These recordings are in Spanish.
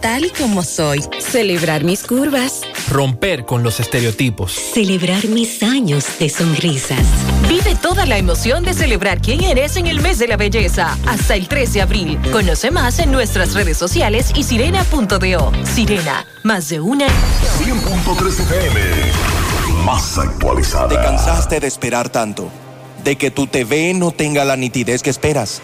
tal y como soy. Celebrar mis curvas. Romper con los estereotipos. Celebrar mis años de sonrisas. Vive toda la emoción de celebrar quién eres en el mes de la belleza. Hasta el 13 de abril. Conoce más en nuestras redes sociales y sirena.do. Sirena, más de una. 100.3 FM. Más actualizada. ¿Te cansaste de esperar tanto? ¿De que tu TV no tenga la nitidez que esperas?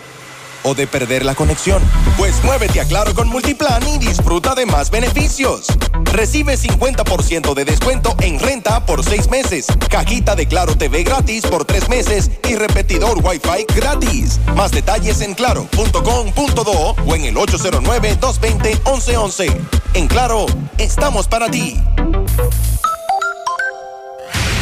O de perder la conexión? Pues muévete a Claro con Multiplan y disfruta de más beneficios. Recibe 50% de descuento en renta por 6 meses, cajita de Claro TV gratis por 3 meses y repetidor Wi-Fi gratis. Más detalles en claro.com.do o en el 809-220-1111. En Claro, estamos para ti.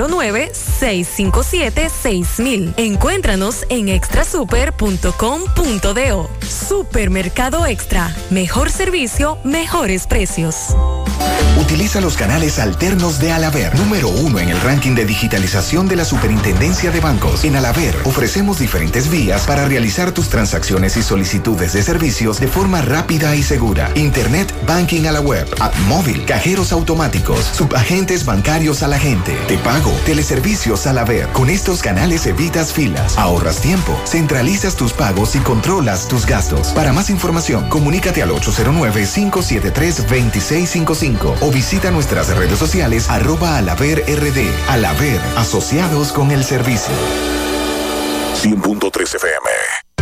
809-657-6000. Encuéntranos en extrasuper.com.do. Supermercado Extra. Mejor servicio, mejores precios. Utiliza los canales alternos de Alaver, número uno en el ranking de digitalización de la Superintendencia de Bancos. En Alaver ofrecemos diferentes vías para realizar tus transacciones y solicitudes de servicios de forma rápida y segura. Internet Banking a la web, app móvil, cajeros automáticos, subagentes bancarios a la gente, te pago, teleservicios a. Con estos canales evitas filas, ahorras tiempo, centralizas tus pagos y controlas tus gastos. Para más información, comunícate al 809-573-2655 o visita nuestras redes sociales arroba alaverrd. Alaver, asociados con el servicio. 100.3 FM.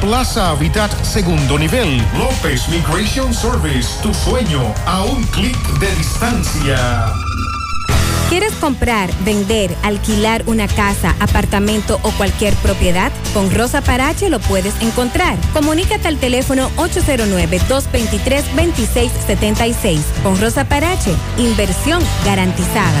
Plaza Habitat segundo nivel. López Migration Service, tu sueño a un clic de distancia. ¿Quieres comprar, vender, alquilar una casa, apartamento o cualquier propiedad? Con Rosa Parache lo puedes encontrar. Comunícate al teléfono 809-223-2676. Con Rosa Parache, inversión garantizada.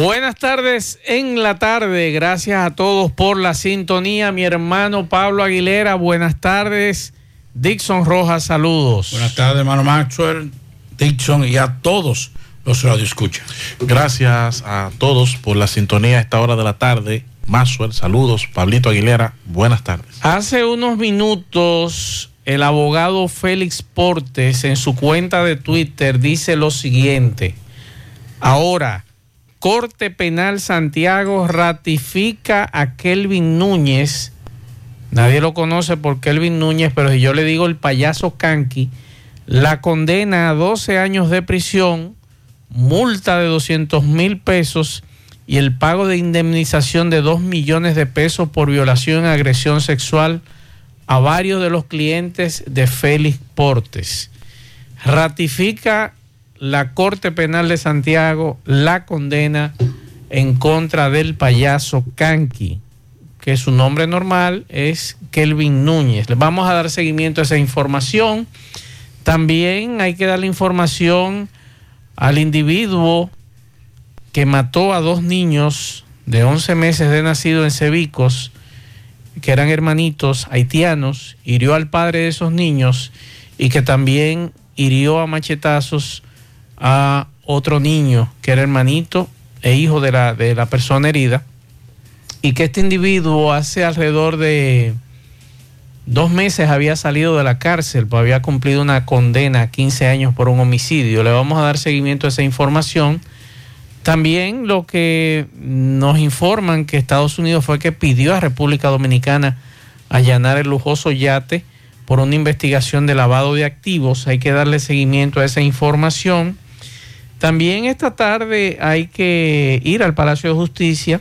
Buenas tardes en la tarde. Gracias a todos por la sintonía. Mi hermano Pablo Aguilera, buenas tardes. Dixon Rojas, saludos. Buenas tardes, hermano Maxwell, Dixon y a todos los radioescuchas. Gracias a todos por la sintonía a esta hora de la tarde. Maxwell, saludos. Pablito Aguilera, buenas tardes. Hace unos minutos, el abogado Félix Portes en su cuenta de Twitter dice lo siguiente. Ahora, Corte Penal Santiago ratifica a Kelvin Núñez. Nadie lo conoce por Kelvin Núñez, pero si yo le digo el payaso Kanki, la condena a 12 años de prisión, multa de 200 mil pesos y el pago de indemnización de 2 millones de pesos por violación y agresión sexual a varios de los clientes de Félix Portes. Ratifica la Corte Penal de Santiago la condena en contra del payaso Kanki, que su nombre normal es Kelvin Núñez. Le vamos a dar seguimiento a esa información. También hay que darle información al individuo que mató a dos niños de 11 meses de nacido en Cebicos, que eran hermanitos haitianos, hirió al padre de esos niños y que también hirió a machetazos a otro niño que era hermanito e hijo de la, de la persona herida y que este individuo hace alrededor de dos meses había salido de la cárcel, pues había cumplido una condena a 15 años por un homicidio. Le vamos a dar seguimiento a esa información. También lo que nos informan que Estados Unidos fue que pidió a República Dominicana allanar el lujoso yate por una investigación de lavado de activos. Hay que darle seguimiento a esa información. También esta tarde hay que ir al Palacio de Justicia,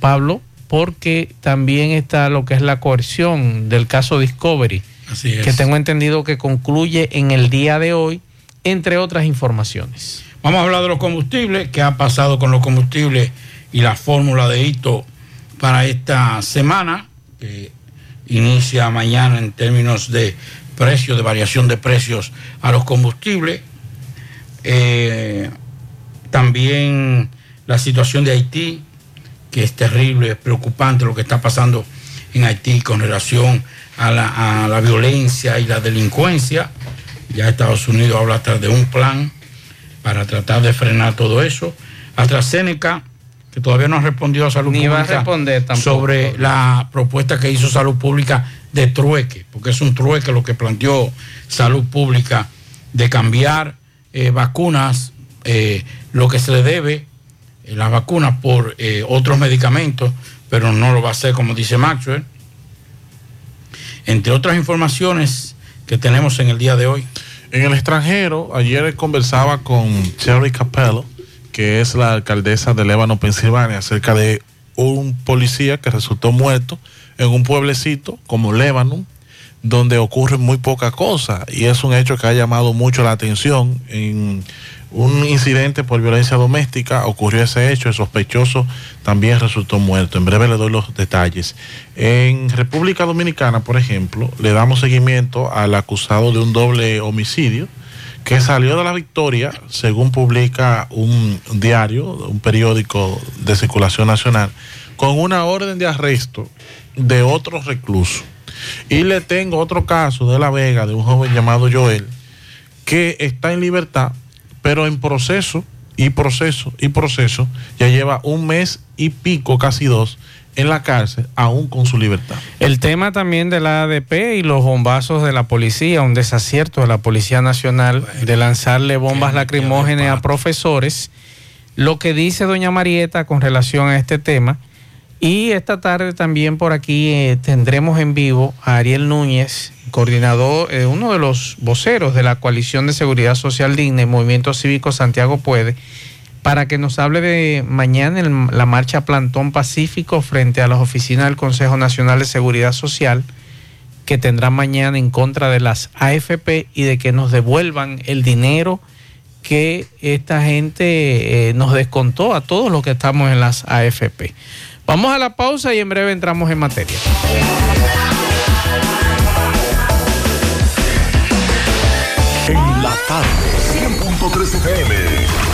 Pablo, porque también está lo que es la coerción del caso Discovery, que tengo entendido que concluye en el día de hoy, entre otras informaciones. Vamos a hablar de los combustibles, qué ha pasado con los combustibles y la fórmula de hito para esta semana, que inicia mañana en términos de precios, de variación de precios a los combustibles. Eh, también la situación de Haití, que es terrible, es preocupante lo que está pasando en Haití con relación a la, violencia y la delincuencia. Ya Estados Unidos habla hasta de un plan para tratar de frenar todo eso. AstraZeneca, que todavía no ha respondido a Salud Ni Pública va a responder sobre la propuesta que hizo Salud Pública de trueque, porque es un trueque lo que planteó Salud Pública de cambiar eh, vacunas, eh, lo que se le debe, eh, las vacunas por otros medicamentos, pero no lo va a hacer como dice Maxwell. Entre otras informaciones que tenemos en el día de hoy. En el extranjero, ayer conversaba con Cherry Capello, que es la alcaldesa de Lébano, Pensilvania, acerca de un policía que resultó muerto en un pueblecito como Lébano, donde ocurre muy poca cosa y es un hecho que ha llamado mucho la atención. En un incidente por violencia doméstica ocurrió ese hecho, el sospechoso también resultó muerto. En breve le doy los detalles. En República Dominicana, por ejemplo, le damos seguimiento al acusado de un doble homicidio que salió de la victoria, según publica un diario, un periódico de circulación nacional, con una orden de arresto de otro recluso y le tengo otro caso de La Vega, de un joven llamado Joel, que está en libertad, pero en proceso y proceso y proceso, ya lleva un mes y pico, casi dos, en la cárcel, aún con su libertad. El tema también de la ADP y los bombazos de la policía, un desacierto de la Policía Nacional de lanzarle bombas lacrimógenas a profesores. Lo que dice doña Marieta con relación a este tema y esta tarde también por aquí eh, tendremos en vivo a Ariel Núñez, coordinador, eh, uno de los voceros de la Coalición de Seguridad Social Digna y Movimiento Cívico Santiago Puede, para que nos hable de mañana en la marcha Plantón Pacífico frente a las oficinas del Consejo Nacional de Seguridad Social que tendrá mañana en contra de las AFP y de que nos devuelvan el dinero que esta gente eh, nos descontó a todos los que estamos en las AFP. Vamos a la pausa y en breve entramos en materia. En la tarde, 100.3 FM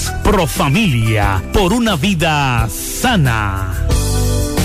Profamilia. Por una vida sana.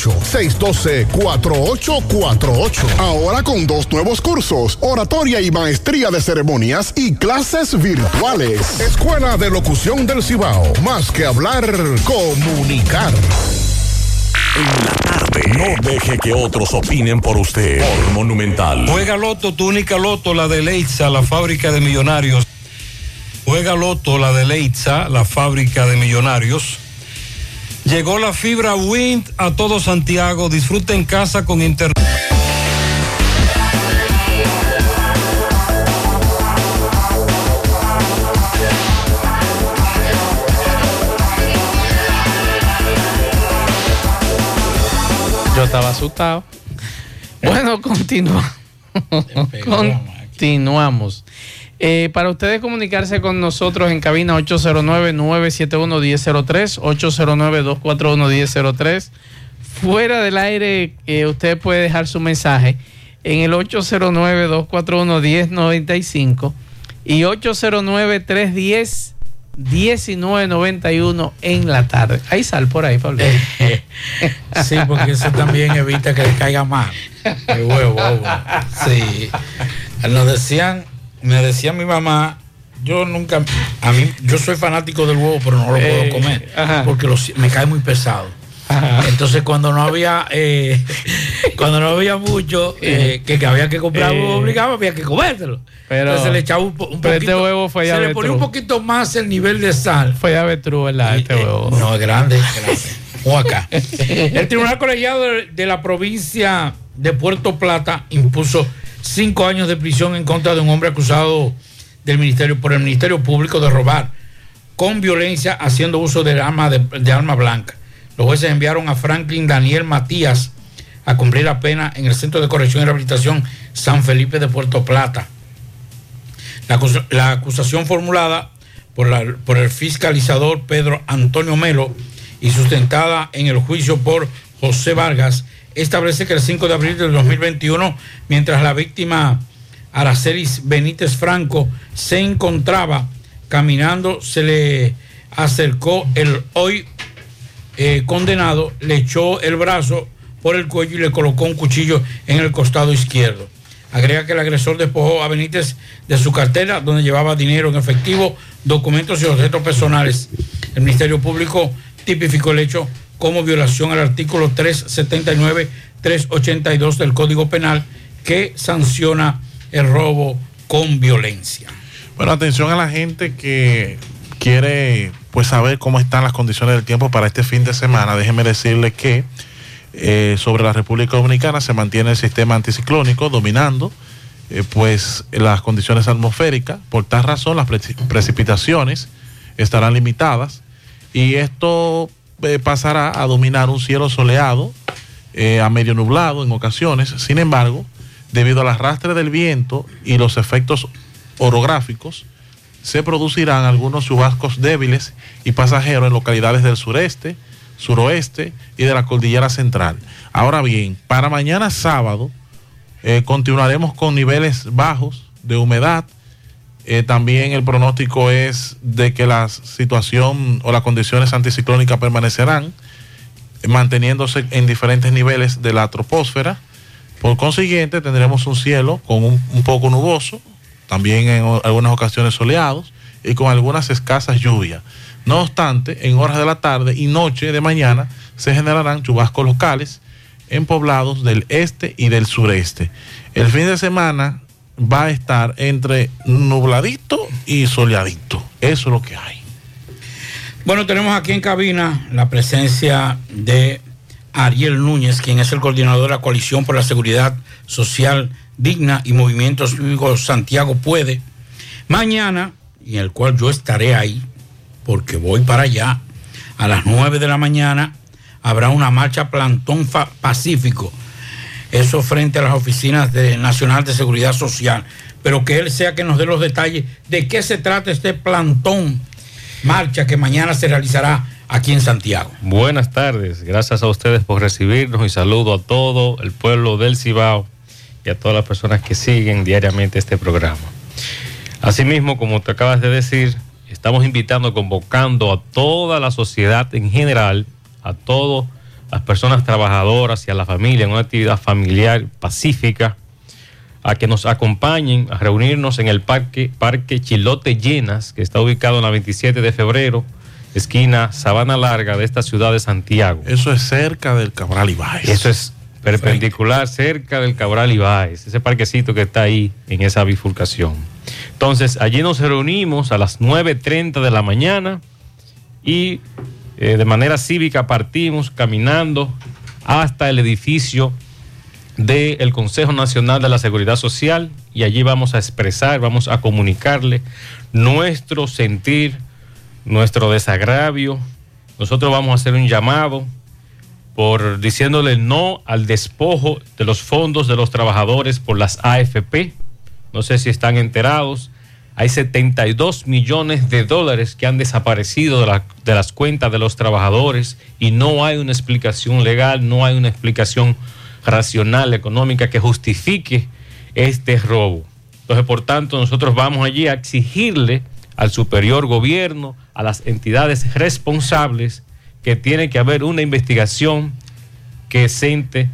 612-4848. Ahora con dos nuevos cursos, oratoria y maestría de ceremonias y clases virtuales. Escuela de Locución del Cibao. Más que hablar, comunicar. En la tarde. tarde. No deje que otros opinen por usted. Por Monumental. Juega Loto, tu única Loto, la de Leitza, la fábrica de millonarios. Juega Loto, la de Leitza, la fábrica de millonarios. Llegó la fibra Wind a todo Santiago. Disfruta en casa con internet. Yo estaba asustado. Bueno, continúa. Continuamos. Eh, para ustedes comunicarse con nosotros en cabina 809-971-1003, 809-241-1003. Fuera del aire, eh, usted puede dejar su mensaje en el 809-241-1095 y 809-310-1991 en la tarde. Hay sal por ahí, Pablo. Sí, porque eso también evita que le caiga mal. El huevo, huevo. Sí. Nos decían, me decía mi mamá, yo nunca, a mí, yo soy fanático del huevo, pero no lo Eh, puedo comer ajá. porque los- me cae muy pesado. Entonces cuando no había, eh, cuando no había mucho eh, que, que había que comprar Eh. huevo obligado, había que comértelo. Pero- Entonces le echaba un, po- un pero este poquito, huevo fue se le ponía un poquito más el nivel de sal. Fue avestruz, ¿verdad? Este huevo. No, es grande, es grande. O acá. El Tribunal Colegiado de, de la provincia de Puerto Plata impuso cinco años de prisión en contra de un hombre acusado del ministerio por el Ministerio Público de robar con violencia haciendo uso de arma de, de arma blanca. Los jueces enviaron a Franklin Daniel Matías a cumplir la pena en el Centro de Corrección y Rehabilitación San Felipe de Puerto Plata. La, la acusación formulada por, la- por el fiscalizador Pedro Antonio Melo y sustentada en el juicio por José Vargas establece que el 5 de abril del 2021, mientras la víctima Aracelis Benítez Franco se encontraba caminando, se le acercó el hoy eh, condenado, le echó el brazo por el cuello y le colocó un cuchillo en el costado izquierdo. Agrega que el agresor despojó a Benítez de su cartera, donde llevaba dinero en efectivo, documentos y objetos personales. El Ministerio Público tipificó el hecho como violación al artículo 379-382 del Código Penal, que sanciona el robo con violencia. Bueno, atención a la gente que quiere pues saber cómo están las condiciones del tiempo para este fin de semana. Déjeme decirle que eh, sobre la República Dominicana se mantiene el sistema anticiclónico dominando eh, pues las condiciones atmosféricas. Por tal razón las preci- precipitaciones estarán limitadas y esto eh, pasará a dominar un cielo soleado eh, a medio nublado en ocasiones. Sin embargo, debido al arrastre del viento y los efectos orográficos, se producirán algunos chubascos débiles y pasajeros en localidades del sureste, suroeste y de la cordillera central. Ahora bien, para mañana sábado eh, continuaremos con niveles bajos de humedad. Eh, también el pronóstico es de que la situación o las condiciones anticiclónicas permanecerán eh, manteniéndose en diferentes niveles de la troposfera. Por consiguiente, tendremos un cielo con un, poco nuboso, también en algunas ocasiones soleados y con algunas escasas lluvias. No obstante, en horas de la tarde y noche de mañana se generarán chubascos locales en poblados del este y del sureste. El fin de semana va a estar entre nubladito y soleadito. Eso es lo que hay. Bueno, tenemos aquí en cabina la presencia de Ariel Núñez, quien es el coordinador de la Coalición por la Seguridad Social Digna y Movimiento Cívico Santiago Puede. Mañana, en el cual yo estaré ahí, porque voy para allá, a las 9 de la mañana, habrá una marcha Plantón Pacífico. Eso frente a las oficinas de Nacional de Seguridad Social. Pero que él sea que nos dé los detalles de qué se trata este plantón marcha que mañana se realizará aquí en Santiago. Buenas tardes, gracias a ustedes por recibirnos y saludo a todo el pueblo del Cibao y a todas las personas que siguen diariamente este programa. Asimismo, como te acabas de decir, estamos invitando, convocando a toda la sociedad en general, a todas las personas trabajadoras y a la familia en una actividad familiar pacífica, a que nos acompañen a reunirnos en el parque, parque Chilote Llenas, que está ubicado en la 27 de febrero, esquina Sabana Larga de esta ciudad de Santiago. Eso es cerca del Cabral Ibáez. Eso es perpendicular cerca del Cabral Ibáez, ese parquecito que está ahí en esa bifurcación. Entonces, allí nos reunimos a las 9.30 de la mañana y eh, de manera cívica partimos caminando hasta el edificio del Consejo Nacional de la Seguridad Social y allí vamos a expresar, vamos a comunicarle nuestro sentir, nuestro desagravio. Nosotros vamos a hacer un llamado por diciéndole no al despojo de los fondos de los trabajadores por las AFP. No sé si están enterados. Hay 72 millones de dólares que han desaparecido de, la- de las cuentas de los trabajadores y no hay una explicación legal, no hay una explicación racional, económica que justifique este robo. Entonces, por tanto, nosotros vamos allí a exigirle al superior gobierno, a las entidades responsables, que tiene que haber una investigación que sente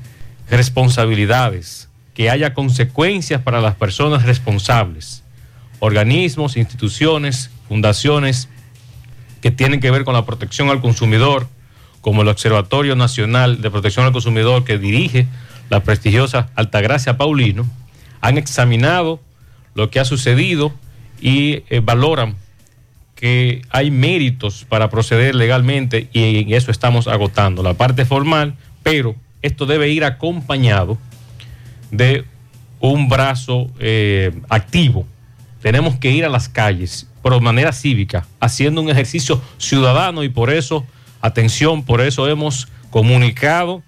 responsabilidades, que haya consecuencias para las personas responsables, organismos, instituciones, fundaciones que tienen que ver con la protección al consumidor, como el Observatorio Nacional de Protección al Consumidor que dirige la prestigiosa Altagracia Paulino, han examinado lo que ha sucedido y eh, valoran que hay méritos para proceder legalmente y en eso estamos agotando la parte formal, pero esto debe ir acompañado de un brazo eh, activo. Tenemos que ir a las calles, pero de manera cívica, haciendo un ejercicio ciudadano y por eso, atención, por eso hemos comunicado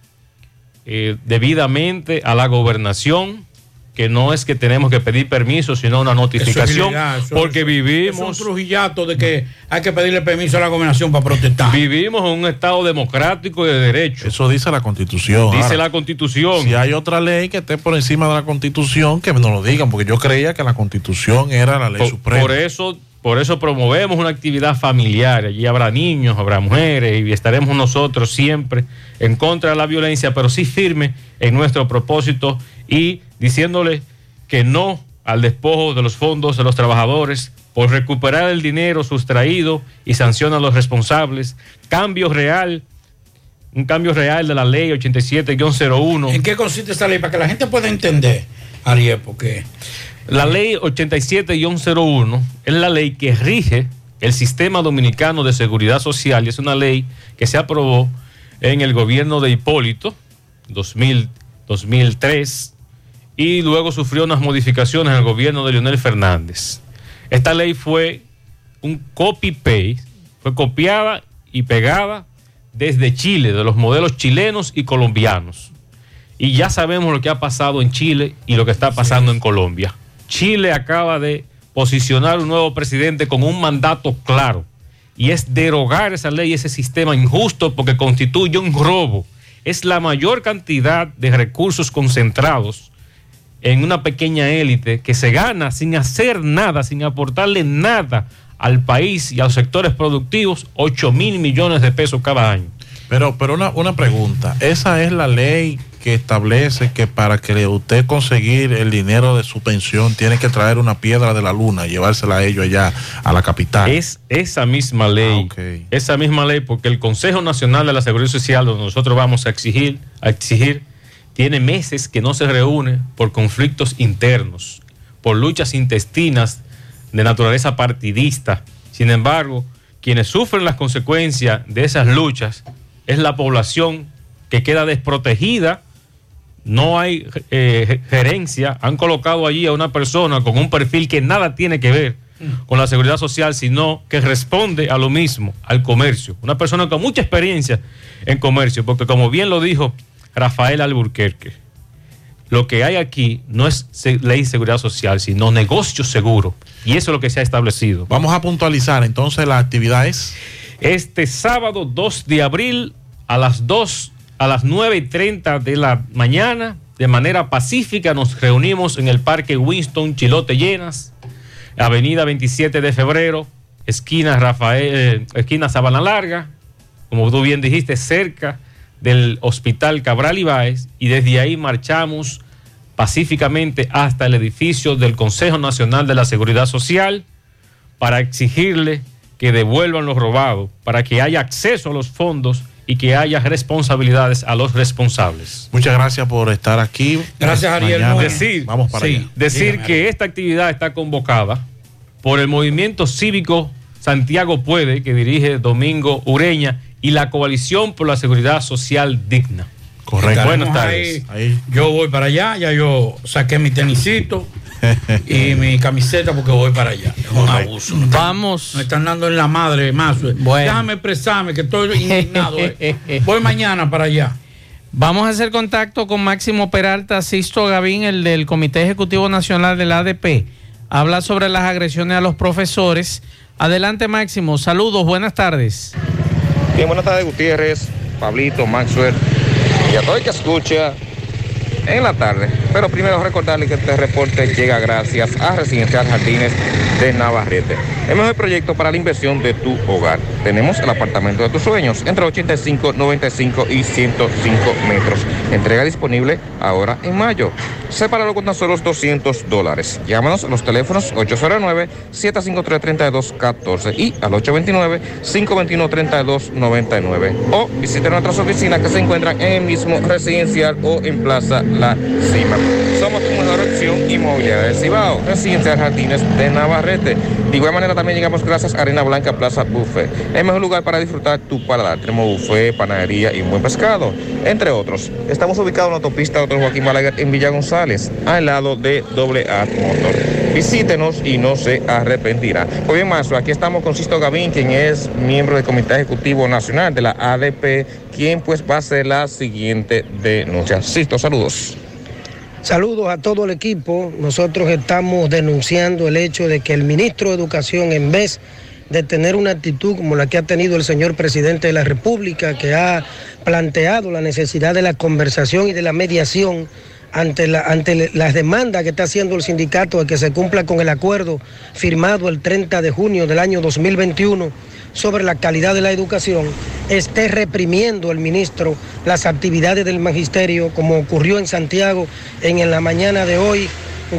eh, debidamente a la gobernación que no es que tenemos que pedir permiso, sino una notificación, ilegal, eso- porque eso- vivimos... Es un trujillato de que hay que pedirle permiso a la gobernación para protestar. Vivimos en un Estado democrático y de derecho. Eso dice la Constitución. Dice Ahora, la Constitución. Si hay otra ley que esté por encima de la Constitución, que nos lo digan, porque yo creía que la Constitución era la ley Por, suprema. por eso, por eso promovemos una actividad familiar. Allí habrá niños, habrá mujeres y estaremos nosotros siempre en contra de la violencia, pero sí firme en nuestro propósito y diciéndole que no al despojo de los fondos de los trabajadores por recuperar el dinero sustraído y sanciona a los responsables. Cambio real, un cambio real de la ley 87-01. ¿En qué consiste esta ley? Para que la gente pueda entender, Ariel, porque La ley 87-01 es la ley que rige el sistema dominicano de seguridad social y es una ley que se aprobó en el gobierno de Hipólito 2000, 2003 y luego sufrió unas modificaciones en el gobierno de Leonel Fernández. Esta ley fue un copy-paste, fue copiada y pegada desde Chile, de los modelos chilenos y colombianos. Y ya sabemos lo que ha pasado en Chile y lo que está pasando en Colombia. Chile acaba de posicionar un nuevo presidente con un mandato claro y es derogar esa ley, ese sistema injusto porque constituye un robo. Es la mayor cantidad de recursos concentrados en una pequeña élite que se gana sin hacer nada, sin aportarle nada al país y a los sectores productivos, 8 mil millones de pesos cada año. Pero, pero una, una pregunta, esa es la ley que establece que para que usted conseguir el dinero de su pensión tiene que traer una piedra de la luna y llevársela a ellos allá a la capital. Es esa misma ley, esa misma ley, porque el Consejo Nacional de la Seguridad Social, donde nosotros vamos a exigir, a exigir, tiene meses que no se reúne por conflictos internos, por luchas intestinas de naturaleza partidista. Sin embargo, quienes sufren las consecuencias de esas luchas es la población que queda desprotegida, no hay eh, gerencia, han colocado allí a una persona con un perfil que nada tiene que ver con la seguridad social, sino que responde a lo mismo, al comercio. Una persona con mucha experiencia en comercio, porque como bien lo dijo Rafael Alburquerque, lo que hay aquí no es ley de seguridad social, sino negocio seguro. Y eso es lo que se ha establecido. Vamos a puntualizar, entonces la actividad es... Este sábado 2 de abril a las 2, a las 9 y 30 de la mañana, de manera pacífica, nos reunimos en el Parque Winston Chilote Llenas, Avenida 27 de Febrero, esquina Rafael, eh, esquina Sabana Larga, como tú bien dijiste, cerca del Hospital Cabral Ibáez, y desde ahí marchamos pacíficamente hasta el edificio del Consejo Nacional de la Seguridad Social para exigirle que devuelvan lo robado para que haya acceso a los fondos y que haya responsabilidades a los responsables. Muchas gracias por estar aquí. Gracias, Ariel. Decir, Vamos para sí, allá. decir Dígame, que esta actividad está convocada por el movimiento cívico Santiago Puede, que dirige Domingo Ureña, y la coalición por la seguridad social digna. Correcto. Buenas tardes. Yo voy para allá, ya yo saqué mi tenisito y mi camiseta porque voy para allá. Es un abuso. Me están- Vamos. Me están dando en la madre más. Déjame expresarme que estoy indignado. eh. Voy mañana para allá. Vamos a hacer contacto con Máximo Peralta, Sisto Gavín, el del Comité Ejecutivo Nacional del ADP. Habla sobre las agresiones a los profesores. Adelante, Máximo. Saludos, buenas tardes. Bien, buenas tardes, Gutiérrez, Pablito, Maxwell y a todo el que escucha en la tarde. Pero primero recordarle que este reporte llega gracias a Residencial Jardines de Navarrete. El mejor proyecto para la inversión de tu hogar. Tenemos el apartamento de tus sueños entre 85, 95 y 105 metros. Entrega disponible ahora en mayo. Sepáralo con tan solo 200 dólares. Llámanos a los teléfonos 809-753-3214 y al 829-521-3299. O visite nuestras oficinas que se encuentran en el mismo residencial o en Plaza La Cima. Somos tu mejor opción inmobiliaria del Cibao, Residencial Jardines de Navarrete. De igual manera también llegamos gracias a Arena Blanca Plaza Buffet. El mejor lugar para disfrutar tu paladar. Tenemos buffet, panadería y un buen pescado, entre otros. Estamos ubicados en la autopista Dr. Joaquín Balaguer en Villa González, al lado de Doble A Motor. Visítenos y no se arrepentirá. Pues bien, Mazo, aquí estamos con Sisto Gavín, quien es miembro del Comité Ejecutivo Nacional de la ADP, quien pues va a hacer la siguiente denuncia. Sisto, saludos. Saludos a todo el equipo. Nosotros estamos denunciando el hecho de que el ministro de Educación, en vez de tener una actitud como la que ha tenido el señor presidente de la República, que ha planteado la necesidad de la conversación y de la mediación ante, la- las demandas que está haciendo el sindicato de que se cumpla con el acuerdo firmado el 30 de junio del año 2021 sobre la calidad de la educación, esté reprimiendo el ministro las actividades del magisterio, como ocurrió en Santiago en, en la mañana de hoy,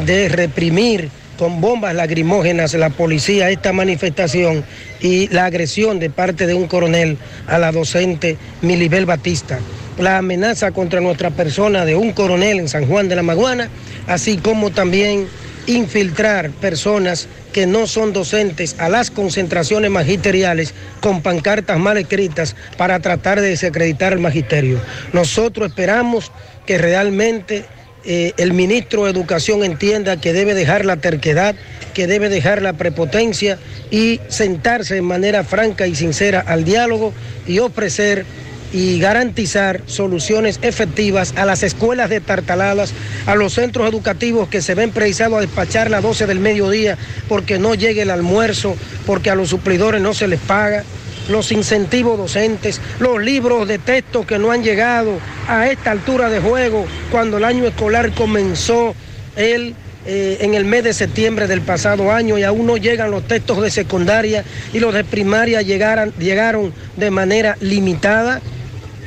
de reprimir con bombas lacrimógenas la policía esta manifestación y la agresión de parte de un coronel a la docente Milibel Batista. La amenaza contra nuestra persona de un coronel en San Juan de la Maguana, así como también infiltrar personas que no son docentes a las concentraciones magisteriales con pancartas mal escritas para tratar de desacreditar el magisterio. Nosotros esperamos que realmente eh, el ministro de Educación entienda que debe dejar la terquedad, que debe dejar la prepotencia y sentarse de manera franca y sincera al diálogo y ofrecer y garantizar soluciones efectivas a las escuelas destartaladas, a los centros educativos que se ven precisados a despachar a las 12 del mediodía porque no llegue el almuerzo, porque a los suplidores no se les paga, los incentivos docentes, los libros de texto que no han llegado a esta altura de juego cuando el año escolar comenzó el eh, en el mes de septiembre del pasado año y aún no llegan los textos de secundaria y los de primaria llegaran, llegaron de manera limitada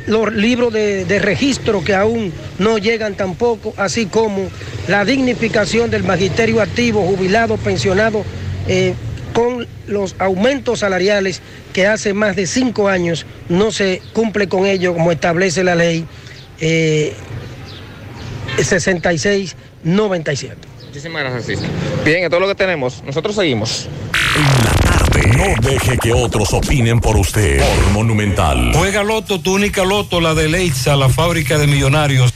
los libros de, de registro que aún no llegan tampoco, así como la dignificación del magisterio activo, jubilado, pensionado, eh, con los aumentos salariales que hace más de cinco años no se cumple con ello como establece la ley eh, 6697. Muchísimas gracias. Bien, es todo lo que tenemos. Nosotros seguimos. No deje que otros opinen por usted. Monumental. Juega Loto, tu única Loto, la de Leitza, la fábrica de millonarios.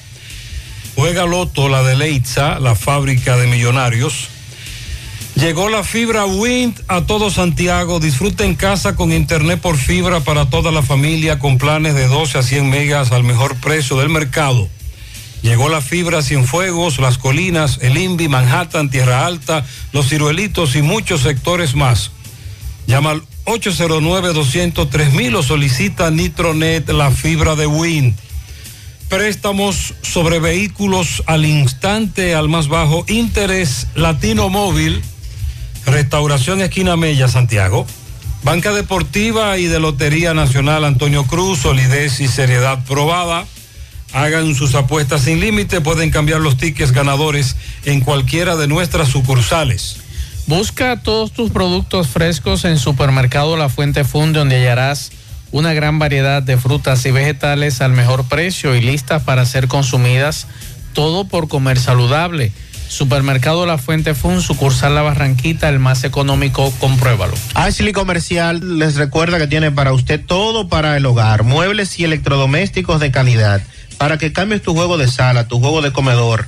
Juega Loto, la de Leitza, la fábrica de millonarios. Llegó la fibra Wind a todo Santiago. Disfruta en casa con internet por fibra para toda la familia con planes de 12 a 100 megas al mejor precio del mercado. Llegó la fibra Cienfuegos, Las Colinas, El Invi, Manhattan, Tierra Alta, Los Ciruelitos y muchos sectores más. Llama al 809-203 o solicita Nitronet, la fibra de Wind. Préstamos sobre vehículos al instante, al más bajo interés, Latino Móvil, Restauración Esquina Mella, Santiago. Banca Deportiva y de Lotería Nacional Antonio Cruz, solidez y seriedad probada. Hagan sus apuestas sin límite, pueden cambiar los tickets ganadores en cualquiera de nuestras sucursales. Busca todos tus productos frescos en Supermercado La Fuente Fund, donde hallarás una gran variedad de frutas y vegetales al mejor precio y listas para ser consumidas, todo por comer saludable. Supermercado La Fuente Fun, sucursal La Barranquita, el más económico, compruébalo. Ashley Comercial les recuerda que tiene para usted todo para el hogar, muebles y electrodomésticos de calidad. Para que cambies tu juego de sala, tu juego de comedor,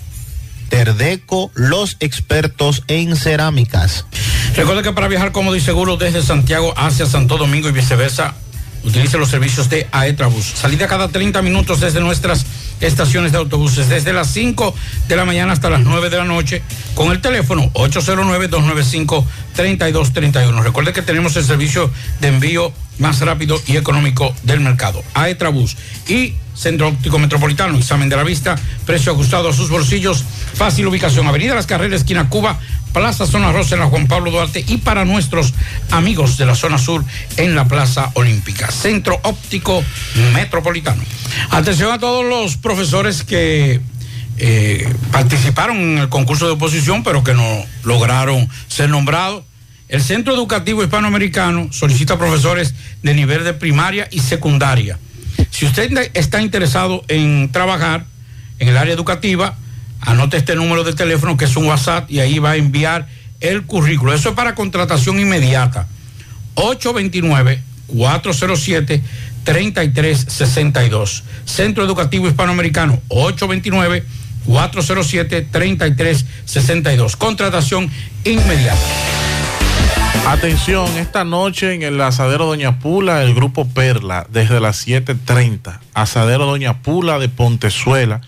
Terdeco, los expertos en cerámicas. Recuerda que para viajar cómodo y seguro desde Santiago hacia Santo Domingo y viceversa, utilice los servicios de Aetrabus. Salida cada 30 minutos desde nuestras estaciones de autobuses desde las 5 de la mañana hasta las 9 de la noche con el teléfono 809-295-3231. Recuerde que tenemos el servicio de envío más rápido y económico del mercado. Aetrabús y Centro Óptico Metropolitano, examen de la vista, precio ajustado a sus bolsillos, fácil ubicación, Avenida Las Carreras, esquina Cuba, Plaza Zona Rosa en la Juan Pablo Duarte y para nuestros amigos de la zona sur en la Plaza Olímpica. Centro Óptico Metropolitano. Atención a todos los profesores que eh, participaron en el concurso de oposición, pero que no lograron ser nombrados. El Centro Educativo Hispanoamericano solicita profesores de nivel de primaria y secundaria. Si usted está interesado en trabajar en el área educativa, anote este número de teléfono que es un WhatsApp y ahí va a enviar el currículo. Eso es para contratación inmediata. 829-407-3362. Centro Educativo Hispanoamericano, 829-407-3362. Contratación inmediata. Atención, esta noche en el asadero Doña Pula, el grupo Perla, desde las 7.30. Asadero Doña Pula de Pontezuela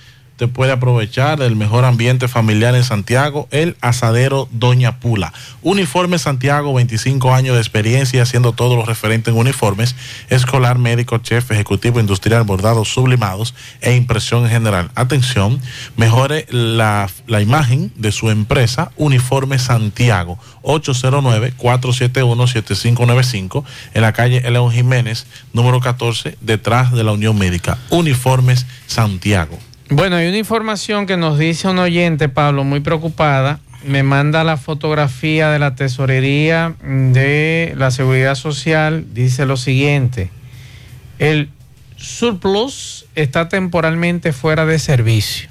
te puede aprovechar el mejor ambiente familiar en Santiago, el asadero Doña Pula. Uniforme Santiago, 25 años de experiencia haciendo todos los referentes en uniformes, escolar, médico, chef, ejecutivo, industrial, bordados, sublimados e impresión en general. Atención, mejore la, la imagen de su empresa, Uniforme Santiago, 809-471-7595, en la calle León Jiménez, número 14, detrás de la Unión Médica. Uniformes Santiago. Bueno, hay una información que nos dice un oyente, Pablo, muy preocupada. Me manda la fotografía de la tesorería de la seguridad social. Dice lo siguiente. El surplus está temporalmente fuera de servicio.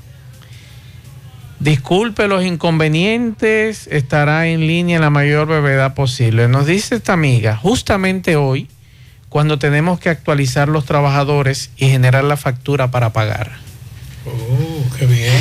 Disculpe los inconvenientes, estará en línea en la mayor brevedad posible. Nos dice esta amiga, justamente hoy, cuando tenemos que actualizar los trabajadores y generar la factura para pagar. Oh, qué bien.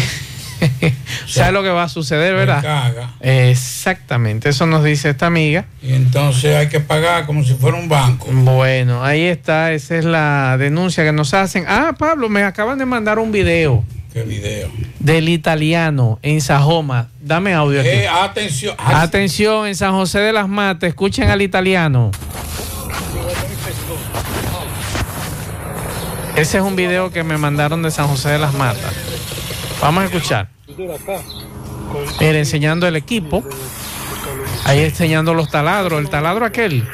¿Sabe lo que va a suceder, verdad? Caga. Exactamente, eso nos dice esta amiga. Y entonces hay que pagar como si fuera un banco. Bueno, ahí está, esa es la denuncia que nos hacen. Ah, Pablo, me acaban de mandar un video. ¿Qué video? Del italiano en Sajoma. Dame audio aquí. Eh, atención. Atención, en San José de las Matas, escuchen al italiano. Ese es un video que me mandaron de San José de las Matas. Vamos a escuchar. Mira, enseñando el equipo. Ahí enseñando los taladros. El taladro aquel.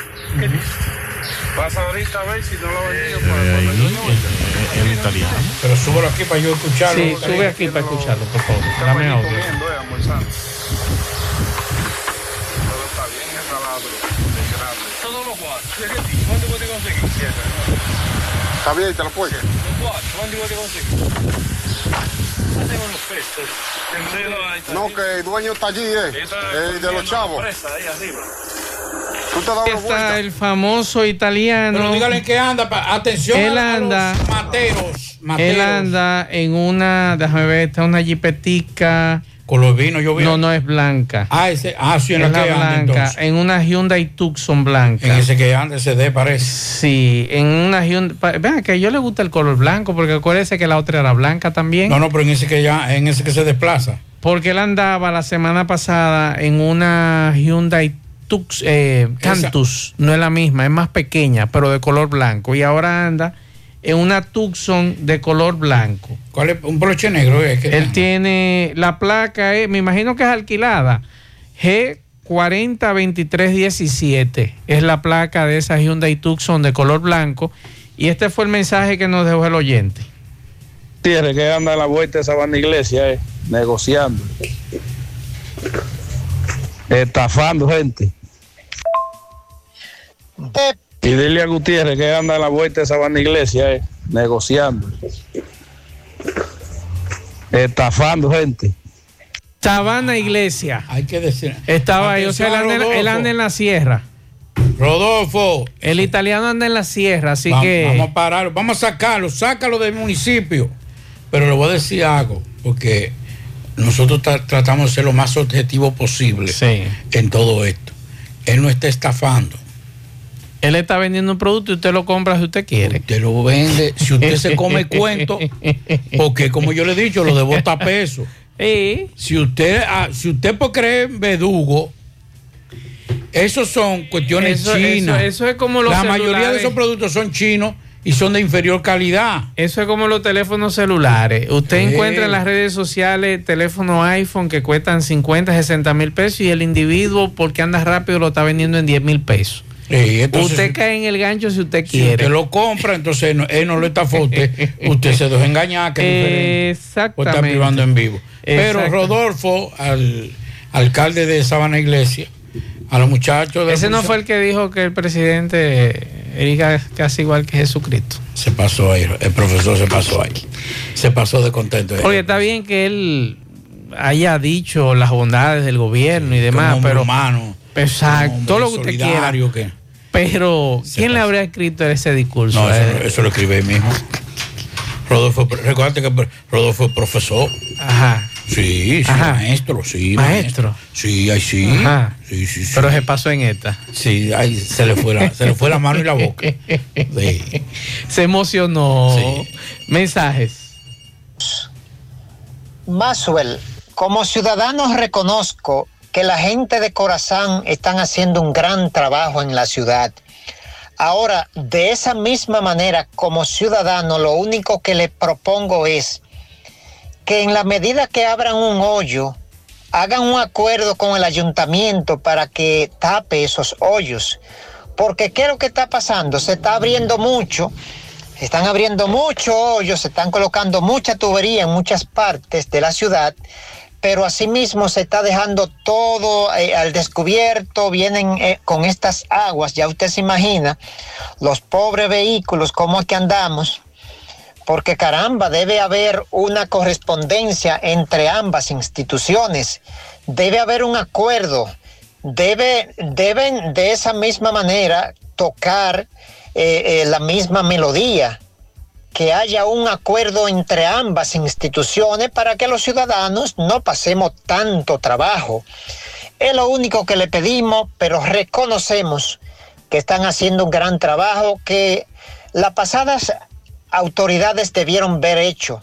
Pasa ahorita a ver si no lo ha vendido. El italiano. Pero súbelo aquí para yo escucharlo. Sí, sube aquí para escucharlo, por favor. Dame audio. Comiendo, eh, almorzando. Todo está bien, el taladro. Es grande. Todos los cuatro. ¿Cuánto puede conseguir? Está bien, te lo puedes. Los cuatro. ¿Cuánto puede conseguir? No, que el dueño está allí, eh. eh, de los chavos. Tú te das Aquí una está el famoso italiano. Pero dígale que anda, pa- atención Él a, a anda- los materos. Él materos. anda en una, déjame ver, está una jipetica. Color vino, yo. No, no es blanca. Ah, ese, ah, sí, en es la que anda blanca. entonces. En una Hyundai Tucson blanca. En ese que anda, ese D parece. Sí, en una Hyundai. Vean que yo le gusta el color blanco, porque acuérdese que la otra era blanca también. No, no, pero en ese que ya, en ese que se desplaza. Porque él andaba la semana pasada en una Hyundai Tux, eh, Cantus, no es la misma, es más pequeña, pero de color blanco. Y ahora anda en una Tucson de color blanco. ¿Cuál es? Un broche negro. eh, que Él tiene, la placa, es, me imagino que es alquilada, G402317. Es la placa de esa Hyundai Tucson de color blanco. Y este fue el mensaje que nos dejó el oyente. Tierra que anda en la vuelta de Sabana Iglesia, eh, negociando. Estafando gente. Y dile a Gutiérrez que anda en la vuelta de Sabana Iglesia, eh, negociando. Estafando gente. Sabana Iglesia. Hay que decir. Estaba ahí, o sea, él anda, en- Rodolfo. él anda en la sierra. Rodolfo. El italiano anda en la sierra, así que. Vamos a pararlo, vamos a sacarlo, sácalo del municipio. Pero le voy a decir algo, porque nosotros tra- tratamos de ser lo más objetivo posible en todo esto. Él no está estafando. Él está vendiendo un producto y usted lo compra si usted quiere. Usted lo vende, si usted se come el cuento, porque como yo le he dicho, lo de bota peso. Si usted, ah, si usted por creer verdugo, esos son cuestiones Eso- chinas. eso- eso es como los La mayoría de esos productos son chinos y son de inferior calidad. Eso es como los teléfonos celulares. Usted Sí. encuentra en las redes sociales teléfonos iPhone que cuestan 50, 60 mil pesos y el individuo, porque anda rápido, lo está vendiendo en 10 mil pesos. Sí, entonces, usted cae en el gancho si usted Si quiere. usted lo compra, entonces no- él no lo estafó usted. Usted se dejó engañar, que. Exactamente. O está privando en vivo. Pero. Rodolfo, al alcalde de Sabana Iglesia, a los muchachos de Ese no fue el que dijo que el presidente era casi igual que Jesucristo. se pasó ahí, el profesor se pasó ahí. Se pasó de contento. Porque está bien que él haya dicho las bondades del gobierno y demás, pero. humano, Exacto, todo lo que usted quiera. que- Pero, ¿quién le habría escrito ese discurso? No, Eh, eso, eso lo escribe él mismo. Rodolfo, recuerda que Rodolfo es profesor. Ajá. Sí, sí, Ajá. maestro, sí. Maestro. Sí, ahí sí. Ajá. Sí, sí, sí. Pero se pasó en esta. Sí, ahí se le fue la, se le fue la mano y la boca. Sí. Se emocionó. Mensajes. Maswell, como ciudadano reconozco que la gente de Corazán están haciendo un gran trabajo en la ciudad. Ahora, de esa misma manera, como ciudadano, lo único que le propongo es que en la medida que abran un hoyo, hagan un acuerdo con el ayuntamiento para que tape esos hoyos. Porque ¿qué es lo que está pasando? Se está abriendo mucho, se están abriendo muchos hoyos, se están colocando mucha tubería en muchas partes de la ciudad, pero asimismo se está dejando todo eh, al descubierto, vienen eh, con estas aguas, ya usted se imagina, los pobres vehículos, cómo es que andamos, porque caramba, debe haber una correspondencia entre ambas instituciones, debe haber un acuerdo, debe, deben de esa misma manera tocar eh, la misma melodía, que haya un acuerdo entre ambas instituciones para que los ciudadanos no pasemos tanto trabajo. Es lo único que le pedimos, pero reconocemos que están haciendo un gran trabajo que las pasadas autoridades debieron ver hecho,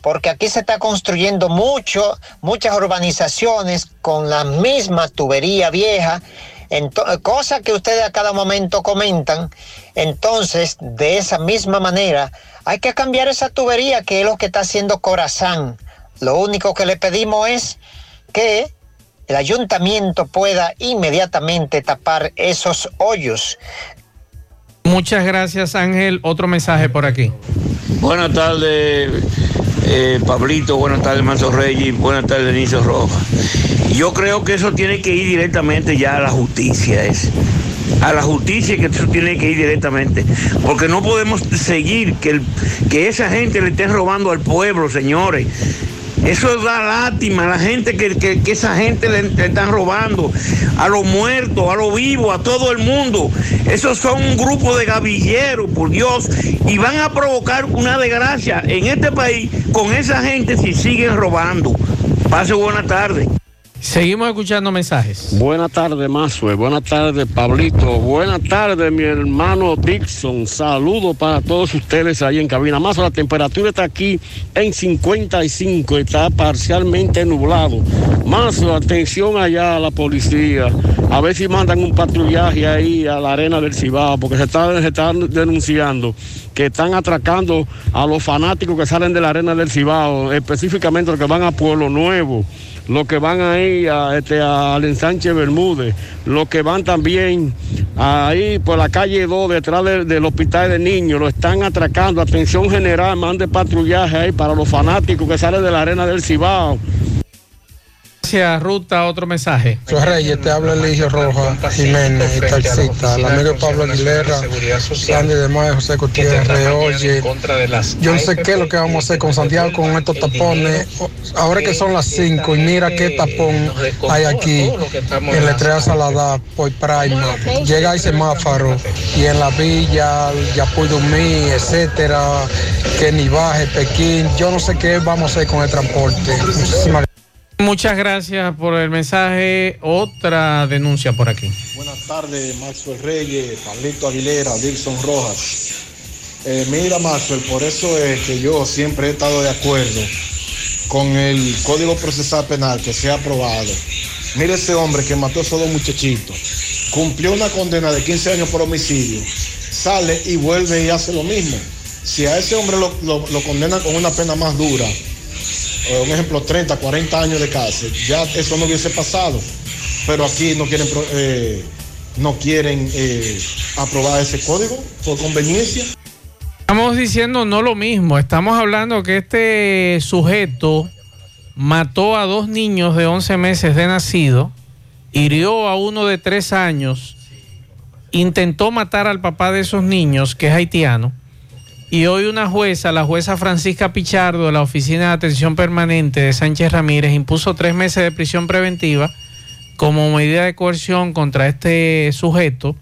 porque aquí se está construyendo mucho, muchas urbanizaciones con la misma tubería vieja, cosa que ustedes a cada momento comentan. Entonces, de esa misma manera, hay que cambiar esa tubería que es lo que está haciendo Corazán. Lo único que le pedimos es que el ayuntamiento pueda inmediatamente tapar esos hoyos. Muchas gracias, Ángel. Otro mensaje por aquí. Buenas tardes, eh, Pablito. Buenas tardes, Manso Reyes. Buenas tardes, Niso Rojas. Yo creo que eso tiene que ir directamente ya a la justicia. Es. A la justicia que eso tiene que ir directamente. Porque no podemos seguir que, el- que esa gente le esté robando al pueblo, señores. Eso da lástima a la gente que, que- esa gente le, le están robando, a los muertos, a los vivos, a todo el mundo. Esos son un grupo de gavilleros, por Dios, y van a provocar una desgracia en este país con esa gente si siguen robando. Pase buena tarde. Seguimos escuchando mensajes. Buenas tardes, Mazue. Buenas tardes, Pablito. Buenas tardes, mi hermano Dixon. Saludos para todos ustedes ahí en cabina. Más la temperatura está aquí en 55, está parcialmente nublado. Más atención allá a la policía. A ver si mandan un patrullaje ahí a la arena del Cibao, porque se están, se están denunciando que están atracando a los fanáticos que salen de la arena del Cibao, específicamente los que van a Pueblo Nuevo los que van ahí a, este, Al Ensanche Bermúdez, los que van también ahí por la calle 2, detrás del, del hospital de niños, lo están atracando. Atención general, mande patrullaje ahí para los fanáticos que salen de la arena del Cibao. Gracias, Ruta. Otro mensaje. Reyes, te habla Eligio Roja Jiménez, taxista, el amigo Pablo Aguilera, Sandy de Mayo, José Gutiérrez, oye, yo no sé qué es lo que vamos a hacer con Santiago con estos tapones, ahora que son las 5 y mira qué tapón hay aquí en la estrella Salada por Prima, llega el semáforo y en la villa, Yapuy Dumí, etcétera, que ni baje, Pekín, yo no sé qué vamos a hacer con el transporte. Muchísimas Muchas gracias por el mensaje. Otra denuncia por aquí. Buenas tardes, Maxwell Reyes, Pablito Aguilera, Dilson Rojas. Eh, mira, Maxwell, por eso es que yo siempre he estado de acuerdo con el Código Procesal Penal que se ha aprobado. Mira ese hombre que mató a esos dos muchachitos. Cumplió una condena de 15 años por homicidio. Sale y vuelve y hace lo mismo. Si a ese hombre lo, lo- lo condenan con una pena más dura, un ejemplo, 30, 40 años de cárcel, ya eso no hubiese pasado. Pero aquí no quieren, eh, no quieren eh, aprobar ese código por conveniencia. Estamos diciendo no lo mismo. Estamos hablando que este sujeto mató a dos niños de 11 meses de nacido, hirió a uno de 3 años, intentó matar al papá de esos niños, que es haitiano, y hoy una jueza, la jueza Francisca Pichardo de la Oficina de Atención Permanente de Sánchez Ramírez, impuso tres meses de prisión preventiva como medida de coerción contra este sujeto,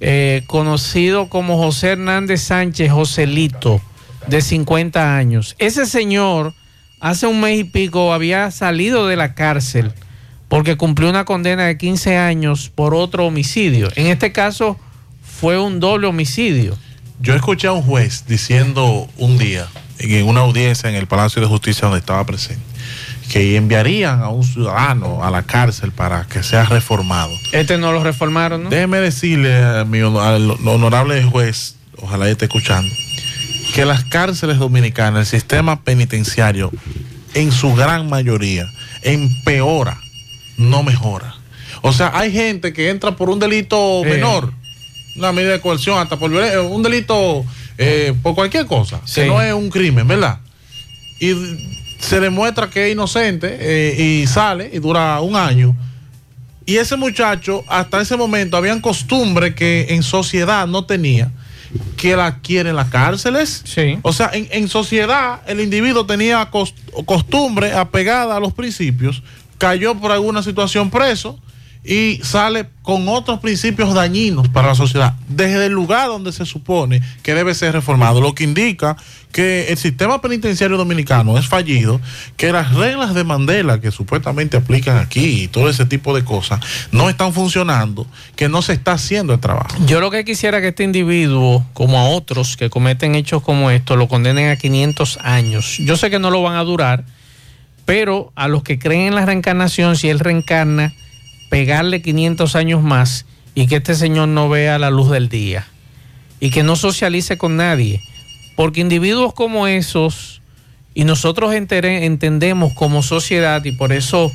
eh, conocido como José Hernández Sánchez Joselito, de 50 años. Ese señor hace un mes y pico había salido de la cárcel porque cumplió una condena de 15 años por otro homicidio. En este caso fue un doble homicidio. Yo escuché a un juez diciendo un día, en una audiencia en el Palacio de Justicia donde estaba presente, que enviarían a un ciudadano a la cárcel para que sea reformado. Este no lo reformaron, ¿no? Déjeme decirle a mi al honorable juez, ojalá esté escuchando, que las cárceles dominicanas, el sistema penitenciario, en su gran mayoría, empeora, no mejora. O sea, hay gente que entra por un delito Eh. menor, una medida de coerción, hasta por violen- un delito eh, por cualquier cosa, Sí. que no es un crimen, ¿verdad? Y se demuestra que es inocente eh, y sale y dura un año. Y ese muchacho, hasta ese momento, habían costumbre que en sociedad no tenía, que la adquiere en las cárceles. O sea, en, en sociedad el individuo tenía cos- costumbre apegada a los principios, cayó por alguna situación preso y sale con otros principios dañinos para la sociedad, desde el lugar donde se supone que debe ser reformado, lo que indica que el sistema penitenciario dominicano es fallido, que las reglas de Mandela que supuestamente aplican aquí y todo ese tipo de cosas no están funcionando, que no se está haciendo el trabajo. Yo lo que quisiera que este individuo, como a otros que cometen hechos como estos, lo condenen a 500 años. Yo sé que no lo van a durar, pero a los que creen en la reencarnación, si él reencarna, pegarle 500 años más y que este señor no vea la luz del día y que no socialice con nadie. Porque individuos como esos, y nosotros entere- entendemos como sociedad, y por eso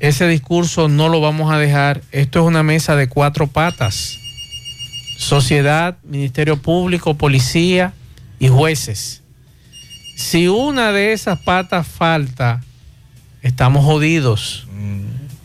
ese discurso no lo vamos a dejar, esto es una mesa de cuatro patas. Sociedad, Ministerio Público, Policía y jueces. Si una de esas patas falta, estamos jodidos.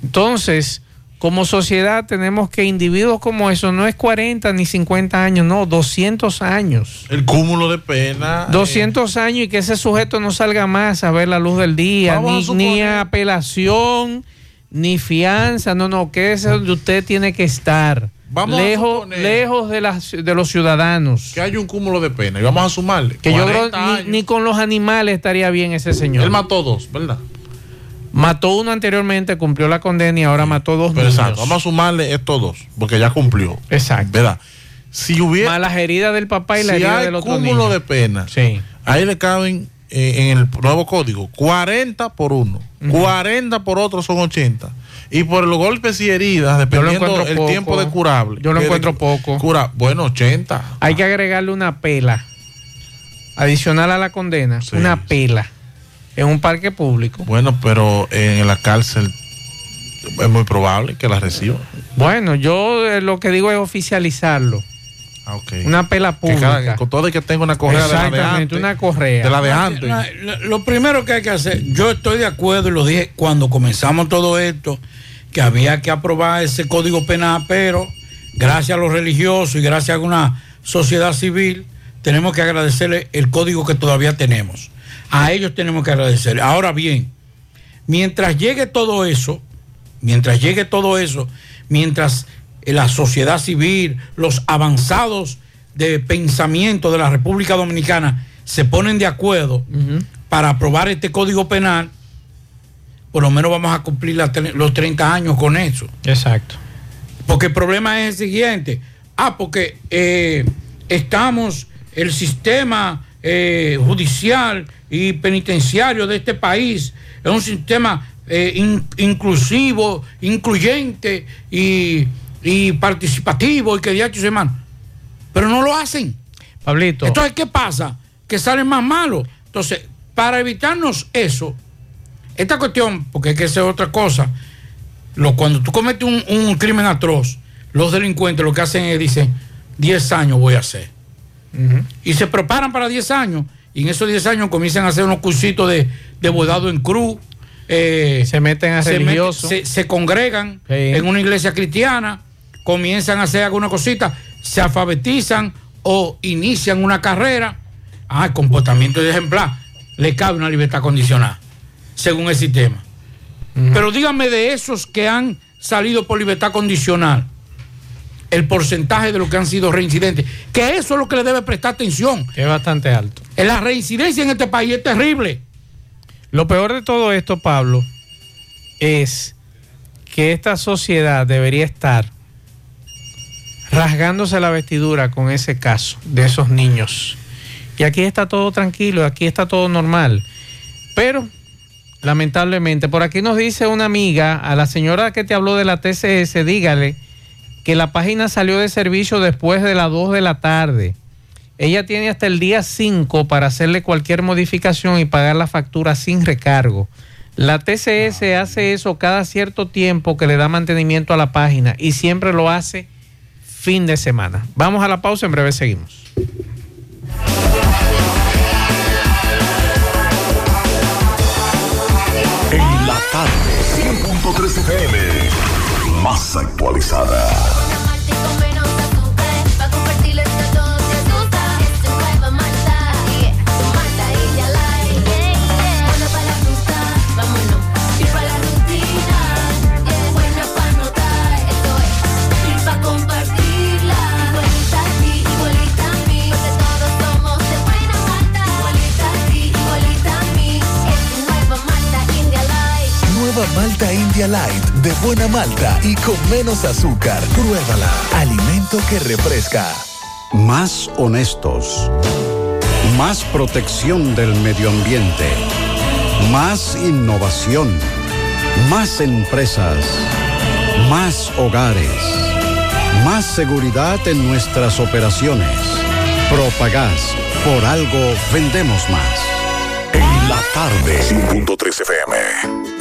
Entonces, como sociedad tenemos que individuos como esos, no es 40 ni 50 años, no, 200 años. El cúmulo de pena. 200 años y que ese sujeto no salga más a ver la luz del día, Vamos ni, ni apelación, ni fianza, no, no, que es donde usted tiene que estar. Vamos lejos, lejos de, las, de los ciudadanos. Que hay un cúmulo de pena. Y vamos a sumarle. Que yo creo 40 ni, ni con los animales estaría bien ese señor. Él mató dos, ¿verdad? Mató uno anteriormente, cumplió la condena y ahora mató dos Pero niños. exacto, vamos a sumarle estos dos, porque ya cumplió. Exacto. ¿Verdad? Si hubiera. Más las heridas del papá y la si herida hay del otro cúmulo niño. de pena, Sí. ahí le caben eh, en el nuevo código 40 por uno, 40 por otro son 80. Y por los golpes y heridas, dependiendo el poco. tiempo de curable. Yo lo encuentro poco. Cura, bueno, 80. Hay que agregarle una pela adicional a la condena, una pela en un parque público. Bueno, pero en la cárcel es muy probable que la reciba. Bueno, yo eh, lo que digo es oficializarlo. Ah. Una pela Que cada- pública. con todo y que tenga una correa de la de antes. una correa. De la de No, antes. no, Lo primero que hay que hacer, yo estoy de acuerdo y lo dije cuando comenzamos todo esto, que había que aprobar ese código penal, pero gracias a los religiosos y gracias a una sociedad civil, tenemos que agradecerle el código que todavía tenemos. A ellos tenemos que agradecerle. Ahora bien, mientras llegue todo eso, mientras llegue todo eso, mientras la sociedad civil, los avanzados de pensamiento de la República Dominicana se ponen de acuerdo para aprobar este código penal, por lo menos vamos a cumplir la los 30 años con eso. Exacto. Porque el problema es el siguiente. Ah, porque eh, estamos, el sistema eh, judicial y penitenciario de este país es un sistema eh, in- inclusivo, incluyente y, y participativo y que hecho hermano. Pero no lo hacen. Pablito. Entonces, ¿qué pasa? Que salen más malos. Entonces, para evitarnos eso, esta cuestión, porque es que es otra cosa, lo, cuando tú cometes un, un crimen atroz, los delincuentes lo que hacen es dicen, 10 años voy a hacer. Y se preparan para 10 años, y en esos 10 años comienzan a hacer unos cursitos de, de bodado en cruz. eh, Se meten a se, meten- se- se congregan en una iglesia cristiana, comienzan a hacer alguna cosita, se alfabetizan o inician una carrera. Ah, el comportamiento de ejemplar. Le cabe una libertad condicional, según el sistema. Pero dígame de esos que han salido por libertad condicional, el porcentaje de los que han sido reincidentes, que eso es lo que le debe prestar atención. Es bastante alto. La reincidencia en este país es terrible. Lo peor de todo esto, Pablo, es que esta sociedad debería estar rasgándose la vestidura con ese caso de esos niños. Y aquí está todo tranquilo, aquí está todo normal. Pero, lamentablemente, por aquí nos dice una amiga, a la señora que te habló de la TCS, dígale que la página salió de servicio después de las 2 de la tarde. Ella tiene hasta el día 5 para hacerle cualquier modificación y pagar la factura sin recargo. La TCS hace eso cada cierto tiempo que le da mantenimiento a la página y siempre lo hace fin de semana. Vamos a la pausa, en breve seguimos. FM, más Malta India Light de buena malta y con menos azúcar. Pruébala. Alimento que refresca. Más honestos. Más protección del medio ambiente. Más innovación. Más empresas. Más hogares. Más seguridad en nuestras operaciones. Propagás. Por algo vendemos más. En la tarde, 100.3 FM.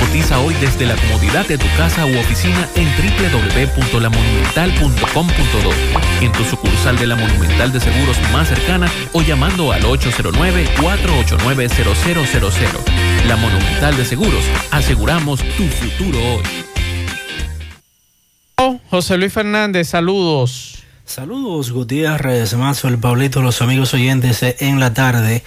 Cotiza hoy desde la comodidad de tu casa u oficina en www.lamonumental.com.do, en tu sucursal de la Monumental de Seguros más cercana o llamando al 809-489-0000. La Monumental de Seguros, aseguramos tu futuro hoy. Oh, José Luis Fernández, saludos. Saludos Gutiérrez, Mazo, el Pablito, los amigos oyentes en la tarde.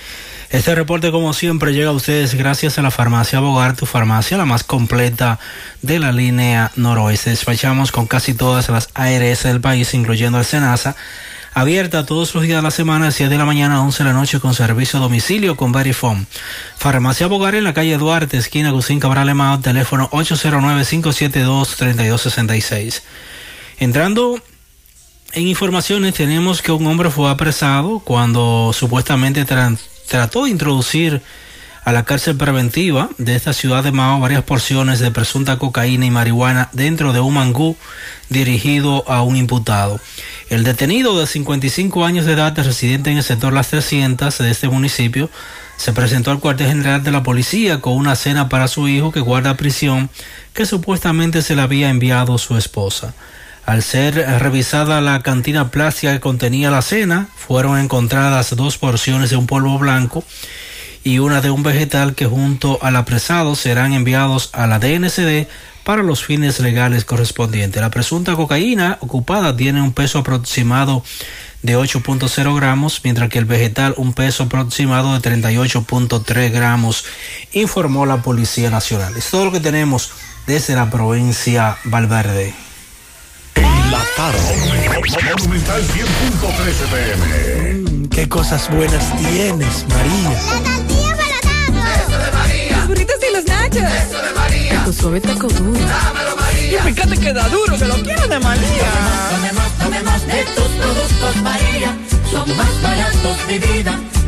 Este reporte, como siempre, llega a ustedes gracias a la farmacia Bogar, tu farmacia, la más completa de la línea noroeste. Despachamos con casi todas las ARS del país, incluyendo el Senasa. Abierta todos los días de la semana, 7 de la mañana a 11 de la noche, con servicio a domicilio con Verifone. Farmacia Bogar en la calle Duarte, esquina Gusín Cabral Emao, teléfono 809-572-3266. Entrando en informaciones, tenemos que un hombre fue apresado cuando supuestamente tra trató de introducir a la cárcel preventiva de esta ciudad de Mao varias porciones de presunta cocaína y marihuana dentro de un mangú dirigido a un imputado. El detenido de 55 años de edad, residente en el sector Las 300 de este municipio, se presentó al cuartel general de la policía con una cena para su hijo que guarda prisión que supuestamente se le había enviado su esposa. Al ser revisada la cantina plástica que contenía la cena, fueron encontradas dos porciones de un polvo blanco y una de un vegetal que junto al apresado serán enviados a la DNCD para los fines legales correspondientes. La presunta cocaína ocupada tiene un peso aproximado de 8.0 gramos, mientras que el vegetal un peso aproximado de 38.3 gramos, informó la Policía Nacional. Es todo lo que tenemos desde la provincia Valverde. Tarde. Monumental 100.13 pm. Qué cosas buenas tienes, María. La tortilla para Eso de María. Los burritos y los nachos. Eso de María. Tu suave taco duro. Dámelo, María. Y fíjate que da duro, que lo quiero de María. Tomemos, tomemos de tus productos, María. Son más baratos de vida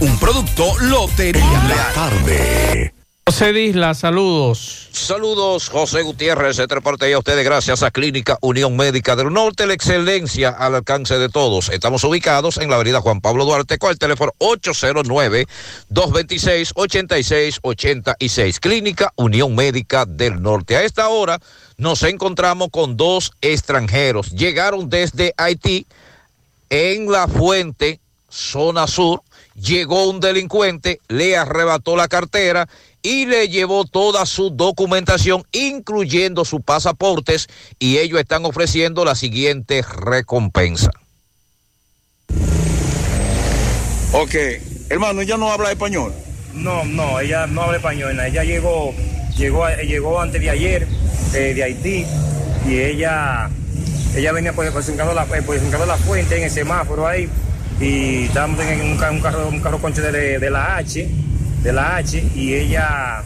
Un producto Lotería Real. Tarde. José Disla, saludos. Saludos, José Gutiérrez. Este reporte a ustedes gracias a Clínica Unión Médica del Norte, la excelencia al alcance de todos. Estamos ubicados en la avenida Juan Pablo Duarte con el teléfono 809-226-8686. Clínica Unión Médica del Norte. A esta hora nos encontramos con dos extranjeros. Llegaron desde Haití en la fuente, zona sur. Llegó un delincuente, le arrebató la cartera y le llevó toda su documentación, incluyendo sus pasaportes, y ellos están ofreciendo la siguiente recompensa. Ok, hermano, ¿ella no habla español? No, no, ella no habla español. Ella llegó, llegó, llegó antes de ayer eh, de Haití y ella ella venía pues, pues, brincando la, eh, pues, la fuente en el semáforo ahí y estábamos en un, ca- un carro un carro conche de, de la H de la H y ella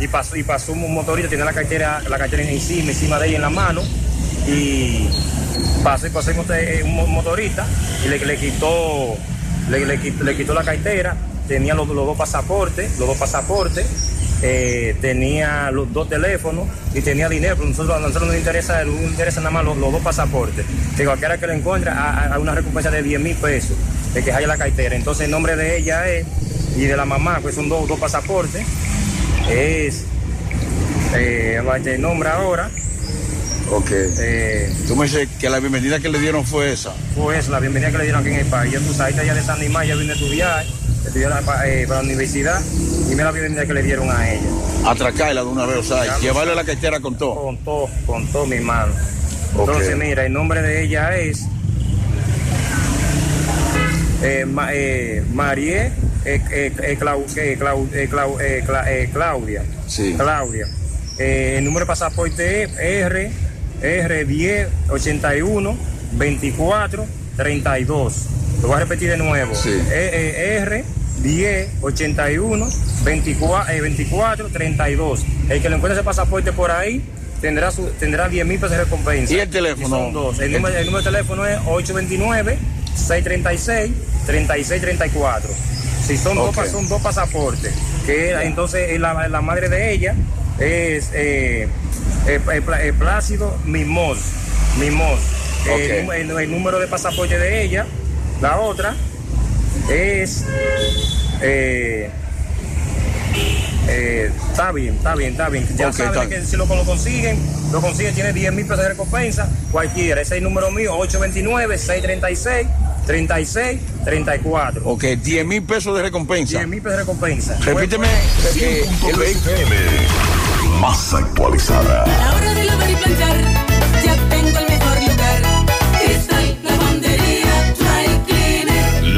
y pasó y pasó un motorista tenía la cartera la cartera encima encima de ella en la mano y pasó y pasó un motor- un mo- motorista y le, quitó le, le le quitó la cartera tenía los dos pasaportes los dos pasaportes eh, tenía los dos teléfonos y tenía dinero, pero nosotros, a nosotros nos interesa, nos interesa nada más los, los dos pasaportes. Que cualquiera que lo encuentre, hay una recompensa de 10 mil pesos de que haya la cartera. Entonces el nombre de ella es, y de la mamá, pues son dos, dos pasaportes, es, eh, el nombre ahora, Ok. eh, Tú me dices que la bienvenida que le dieron fue esa. fue esa, la bienvenida que le dieron aquí en el país. Yo, tú sabes, ella de San Nimán, ella vino a estudiar, estudió la- eh, para la universidad, y mira la bienvenida que le dieron a ella. Atracarla de una vez, o sea, llevarle la cartera con todo. Con todo, con todo, mi hermano. Entonces, mira, el nombre de ella es eh, Ma- eh, Marie eh, eh, Clau- eh, Clau- eh, Clau- eh, Cla- eh, Claudia. Sí. Claudia. El número de pasaporte es R, R10 81 24 32. Lo voy a repetir de nuevo. Sí. Eh, eh, R 10 81 24, eh, 24 32. El que le encuentre ese pasaporte por ahí tendrá su, tendrá 10 mil pesos de recompensa. ¿Y el teléfono? son dos. El, número, el número de teléfono es 829 636 3634. Si son, Ok. dos, son dos pasaportes, que entonces eh, la, la madre de ella es eh, eh, eh, eh, Plácido Mimos. Mimos. Eh, Ok. el, el número de pasaporte de ella, la otra, es. eh, eh, está bien, está bien, está bien. Ya Ok, saben que si lo, lo consiguen, lo consiguen, tiene 10 mil pesos de recompensa, cualquiera. Ese es el número mío, 829-636-3634. Ok, 10 mil pesos de recompensa. 10 mil pesos de recompensa. Repíteme eh, el vehículo. Más actualizada. A la hora de lavar y planchar, ya tengo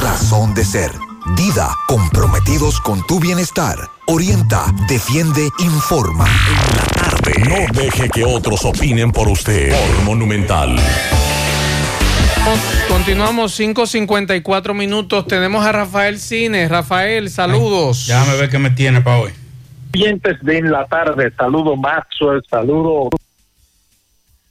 razón de ser. Dida, comprometidos con tu bienestar. Orienta, defiende, informa. No deje que otros opinen por usted. Por Monumental. Continuamos 5.54 minutos. Tenemos a Rafael Cines. Rafael, saludos. Déjame ver qué me tiene para hoy. Oyentes de en la tarde, saludo Maxwell, saludo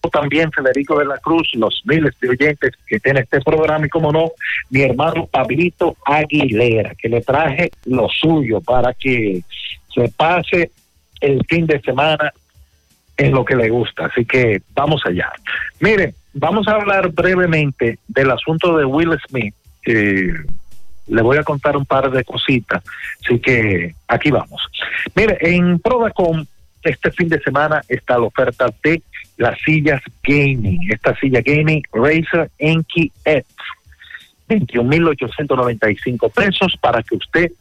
también Federico de la Cruz, los miles de oyentes que tiene este programa y como no, mi hermano Pablito Aguilera, que le traje lo suyo para que se pase el fin de semana en lo que le gusta. Así que vamos allá. Miren, vamos a hablar brevemente del asunto de Will Smith. Eh, le voy a contar un par de cositas. Así que aquí vamos. Mire, en Prodacom este fin de semana está la oferta de las sillas gaming. Esta silla gaming Razer Enki X. 21.895 pesos para que usted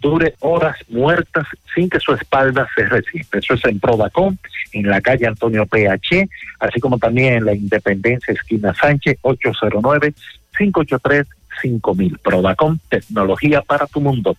dure horas muertas sin que su espalda se resiente. Eso es en Prodacom, en la calle Antonio PH, así como también en la Independencia Esquina Sánchez, 809-583-5000. Prodacom, tecnología para tu mundo.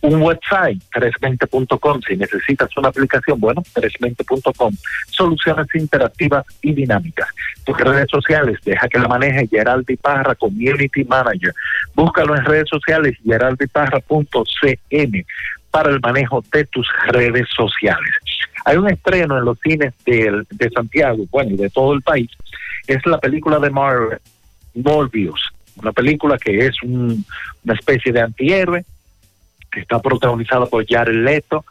Un website, 320.com. Si necesitas una aplicación, bueno, 320.com. Soluciones interactivas y dinámicas. Tus redes sociales, deja que la maneje Geraldi Parra, Community Manager. Búscalo en redes sociales, geraldiparra.cm para el manejo de tus redes sociales. Hay un estreno en los cines de, Santiago, bueno, y de todo el país. Es la película de Marvel, Morbius. una película que es un- una especie de antihéroe, que está protagonizada por Jared Leto,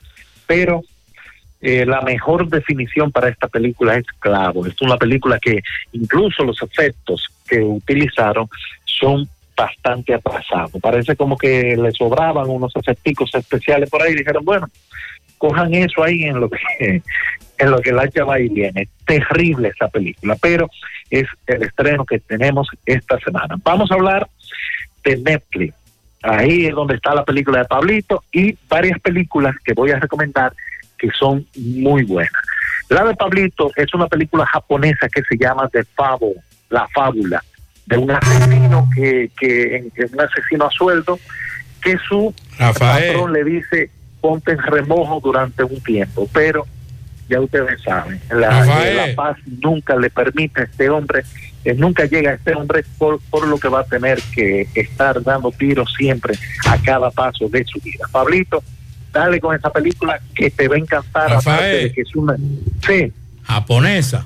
pero eh, la mejor definición para esta película es clavo. Es una película que incluso los efectos que utilizaron son bastante atrasados. Parece como que le sobraban unos efectos especiales por ahí. Dijeron, bueno, cojan eso ahí en lo que en lo que la va y viene. Terrible esa película, pero es el estreno que tenemos esta semana. Vamos a hablar de Netflix. Ahí es donde está la película de Pablito y varias películas que voy a recomendar que son muy buenas. La de Pablito es una película japonesa que se llama The Fable, La Fábula, de un asesino que, que, que un asesino a sueldo, que su Rafael. patrón le dice ponte en remojo durante un tiempo, pero ya ustedes saben, la, Rafael. la paz nunca le permite a este hombre, eh, nunca llega a este hombre por, por lo que va a tener que estar dando tiros siempre a cada paso de su vida. Pablito, dale con esa película que te va a encantar, Rafael. aparte de que es una... Sí, Japonesa.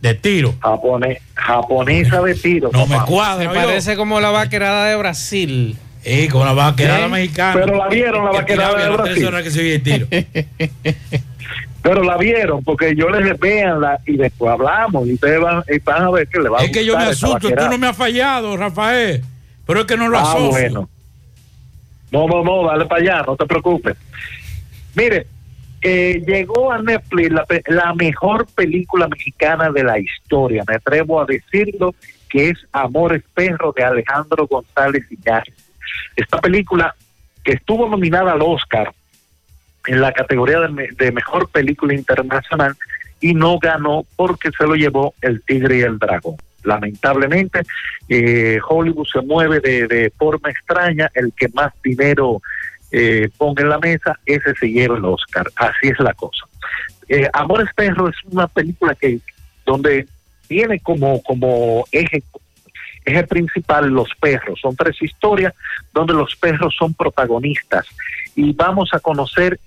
De tiro. Japone- japonesa de tiro. No me cuadra. Parece como la vaquerada de Brasil. Eh, con la vaquerada ¿Eh? mexicana. Pero la vieron, la Que vaquerada de Brasil. horas que se oye el tiro. Pero la vieron, porque yo les véanla y después hablamos y ustedes van, y van a ver que le va a Es que yo me asusto. Tú no me has fallado, Rafael. Pero es que no lo Ah, asocio. bueno. No, no, no, dale para allá, no te preocupes. Mire, eh, llegó a Netflix la, la mejor película mexicana de la historia, me atrevo a decirlo, que es Amores Perro de Alejandro González Iñárritu. Esta película que estuvo nominada al Oscar en la categoría de, de mejor película internacional y no ganó porque se lo llevó El Tigre y el Dragón. Lamentablemente, eh, Hollywood se mueve de, de forma extraña, el que más dinero eh, ponga en la mesa, ese se lleva el Oscar. Así es la cosa. Eh, Amores Perro es una película que donde tiene como, como eje eje principal los perros. Son tres historias donde los perros son protagonistas y vamos a conocer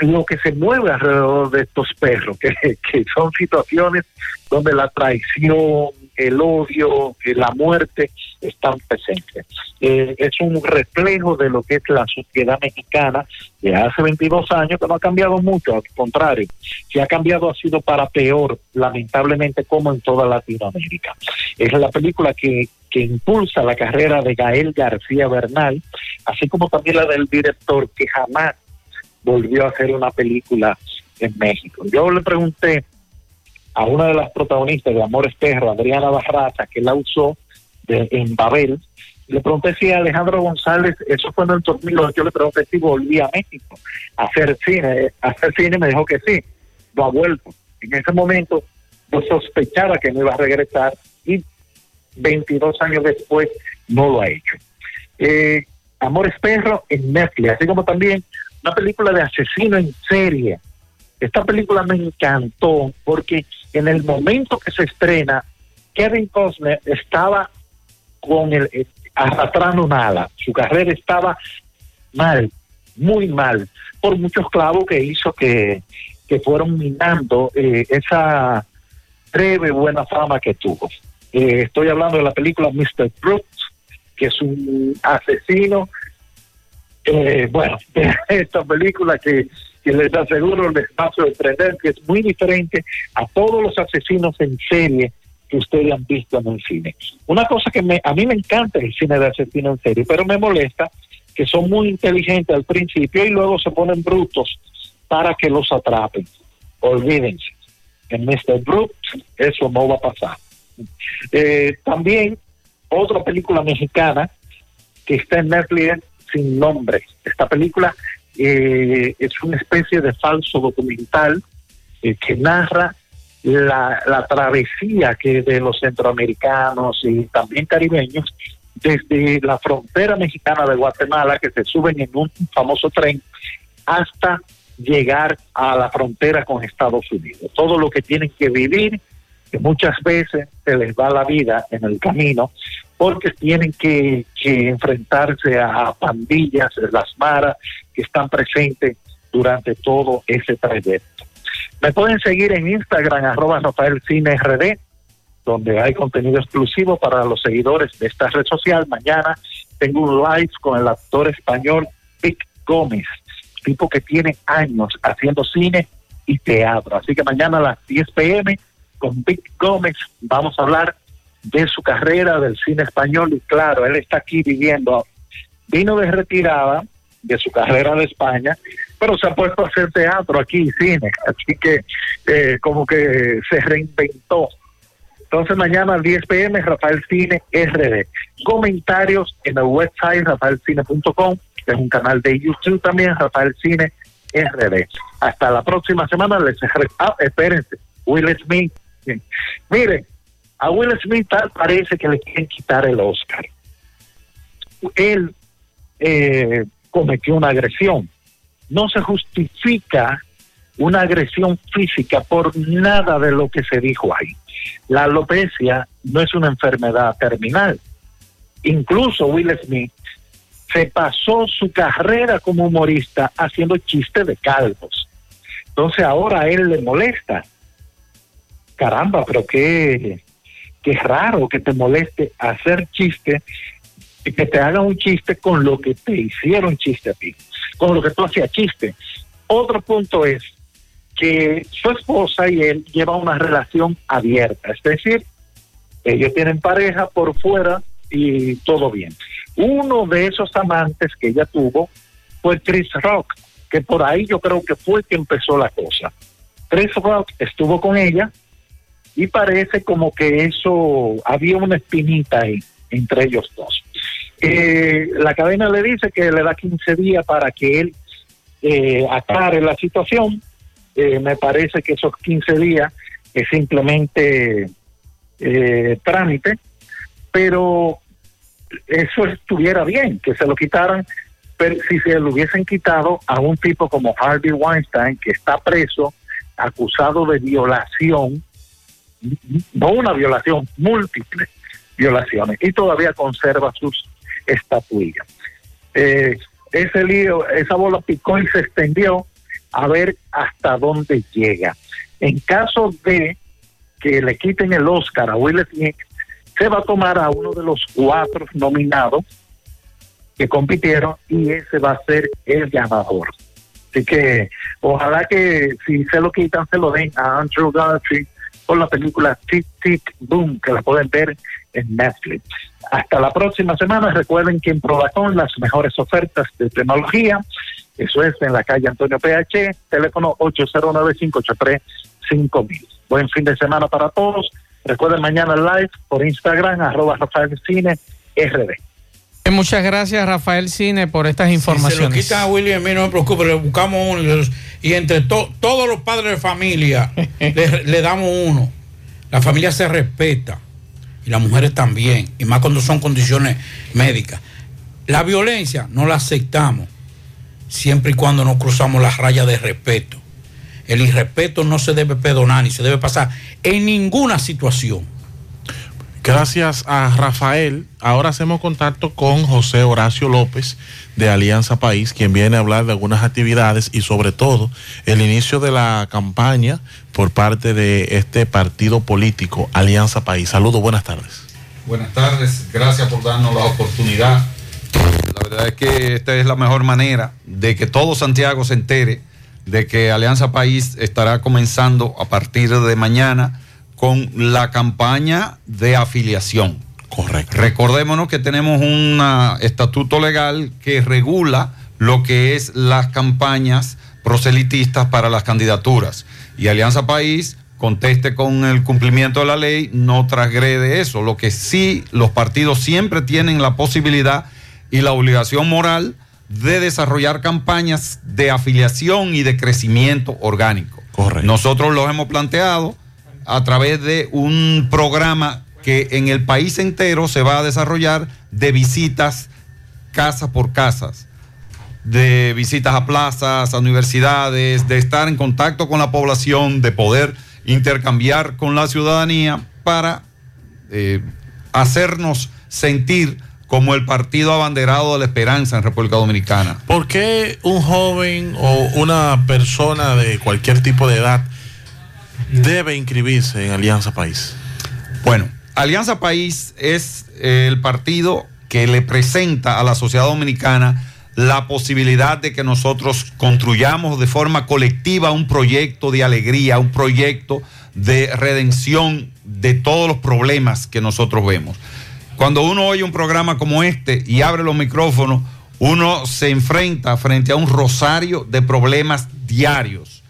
lo que se mueve alrededor de estos perros, que, que son situaciones donde la traición, el odio, eh, la muerte están presentes. Eh, es un reflejo de lo que es la sociedad mexicana de hace 22 años, que no ha cambiado mucho, al contrario, si ha cambiado ha sido para peor, lamentablemente, como en toda Latinoamérica. Es la película que, que impulsa la carrera de Gael García Bernal, así como también la del director que jamás volvió a hacer una película en México. Yo le pregunté a una de las protagonistas de Amores Perro, Adriana Barraza, que la usó de- en Babel, le pregunté si Alejandro González, eso fue en el 2008, yo le pregunté si volvía a México a hacer cine, a hacer cine, me dijo que sí, no ha vuelto. En ese momento yo sospechaba que no iba a regresar y 22 años después no lo ha hecho. Eh, Amores Perro en Netflix, así como también una película de asesino en serie. Esta película me encantó porque en el momento que se estrena, Kevin Costner estaba con el eh, arrastrando una ala. Su carrera estaba mal, muy mal, por muchos clavos que hizo que, que fueron minando eh, esa breve buena fama que tuvo. Eh, estoy hablando de la película Mr. Brooks, que es un asesino. Eh, bueno, esta película que, que les aseguro les va a sorprender, que es muy diferente a todos los asesinos en serie que ustedes han visto en el cine. Una cosa que me, a mí me encanta el cine de asesino en serie, pero me molesta que son muy inteligentes al principio y luego se ponen brutos para que los atrapen. Olvídense, en Mr. Brooks eso no va a pasar. Eh, también otra película mexicana que está en Netflix sin nombre. Esta película eh, es una especie de falso documental eh, que narra la, la travesía que de los centroamericanos y también caribeños desde la frontera mexicana de Guatemala, que se suben en un famoso tren, hasta llegar a la frontera con Estados Unidos. Todo lo que tienen que vivir, que muchas veces se les va la vida en el camino, porque tienen que, enfrentarse a pandillas, las maras, que están presentes durante todo ese trayecto. Me pueden seguir en Instagram, arroba Rafael Cine RD, donde hay contenido exclusivo para los seguidores de esta red social. Mañana tengo un live con el actor español Vic Gómez, tipo que tiene años haciendo cine y teatro. Así que mañana a las 10 pm con Vic Gómez vamos a hablar de su carrera del cine español y claro, él está aquí viviendo. Vino de retirada de su carrera de España, pero se ha puesto a hacer teatro aquí, cine, así que eh, como que se reinventó. Entonces mañana a 10 pm Rafael Cine RD. Comentarios en el website rafaelcine.com, que es un canal de YouTube también, Rafael Cine RD. Hasta la próxima semana les ah, espérense, Will Smith. Miren, a Will Smith tal parece que le quieren quitar el Oscar. Él eh, cometió una agresión. No se justifica una agresión física por nada de lo que se dijo ahí. La alopecia no es una enfermedad terminal. Incluso Will Smith se pasó su carrera como humorista haciendo chistes de calvos. Entonces ahora a él le molesta. Caramba, pero qué, qué raro que te moleste hacer chiste y que te hagan un chiste con lo que te hicieron chiste a ti, con lo que tú hacías chiste. Otro punto es que su esposa y él llevan una relación abierta, es decir, ellos tienen pareja por fuera y todo bien. Uno de esos amantes que ella tuvo fue Chris Rock, que por ahí yo creo que fue que empezó la cosa. Chris Rock estuvo con ella y parece como que eso había una espinita ahí entre ellos dos. Eh, la cadena le dice que le da 15 días para que él eh, aclare la situación. Eh, me parece que esos 15 días es simplemente eh, trámite, pero eso estuviera bien, que se lo quitaran, pero si se lo hubiesen quitado a un tipo como Harvey Weinstein, que está preso, acusado de violación, no una violación, múltiples violaciones, y todavía conserva sus estatuillas. Eh, ese lío, esa bola picó y se extendió a ver hasta dónde llega. En caso de que le quiten el Oscar a Will Smith, se va a tomar a uno de los cuatro nominados que compitieron y ese va a ser el ganador. Así que ojalá que si se lo quitan, se lo den a Andrew Garfield por la película Tic Tic Boom, que la pueden ver en Netflix. Hasta la próxima semana. Recuerden que en Prodacon las mejores ofertas de tecnología. Eso es en la calle Antonio PH, teléfono 809-583-5000. Buen fin de semana para todos. Recuerden mañana live por Instagram, arroba Rafael Cine RD. Muchas gracias, Rafael Cine, por estas Se lo informaciones. quitan a William, a mí no me preocupe, le buscamos uno y entre to- todos los padres de familia le, le damos uno. La familia se respeta y las mujeres también, y más cuando son condiciones médicas. La violencia no la aceptamos siempre y cuando no cruzamos las rayas de respeto. El irrespeto no se debe perdonar ni se debe pasar en ninguna situación. Gracias a Rafael. Ahora hacemos contacto con José Horacio López de Alianza País, quien viene a hablar de algunas actividades y sobre todo el inicio de la campaña por parte de este partido político Alianza País. Saludos, buenas tardes. Buenas tardes, gracias por darnos la oportunidad. La verdad es que esta es la mejor manera de que todo Santiago se entere de que Alianza País estará comenzando a partir de mañana con la campaña de afiliación. Correcto. Recordémonos que tenemos un estatuto legal que regula lo que es las campañas proselitistas para las candidaturas. Y Alianza País conteste con el cumplimiento de la ley, no transgrede eso. Lo que sí los partidos siempre tienen la posibilidad y la obligación moral de desarrollar campañas de afiliación y de crecimiento orgánico. Correcto. Nosotros los hemos planteado a través de un programa que en el país entero se va a desarrollar de visitas casa por casas, de visitas a plazas, a universidades, de estar en contacto con la población, de poder intercambiar con la ciudadanía para eh, hacernos sentir como el partido abanderado de la esperanza en República Dominicana. ¿Por qué un joven o una persona de cualquier tipo de edad debe inscribirse en Alianza País? Bueno, Alianza País es el partido que le presenta a la sociedad dominicana la posibilidad de que nosotros construyamos de forma colectiva un proyecto de alegría, un proyecto de redención de todos los problemas que nosotros vemos. Cuando uno oye un programa como este y abre los micrófonos, uno se enfrenta frente a un rosario de problemas diarios.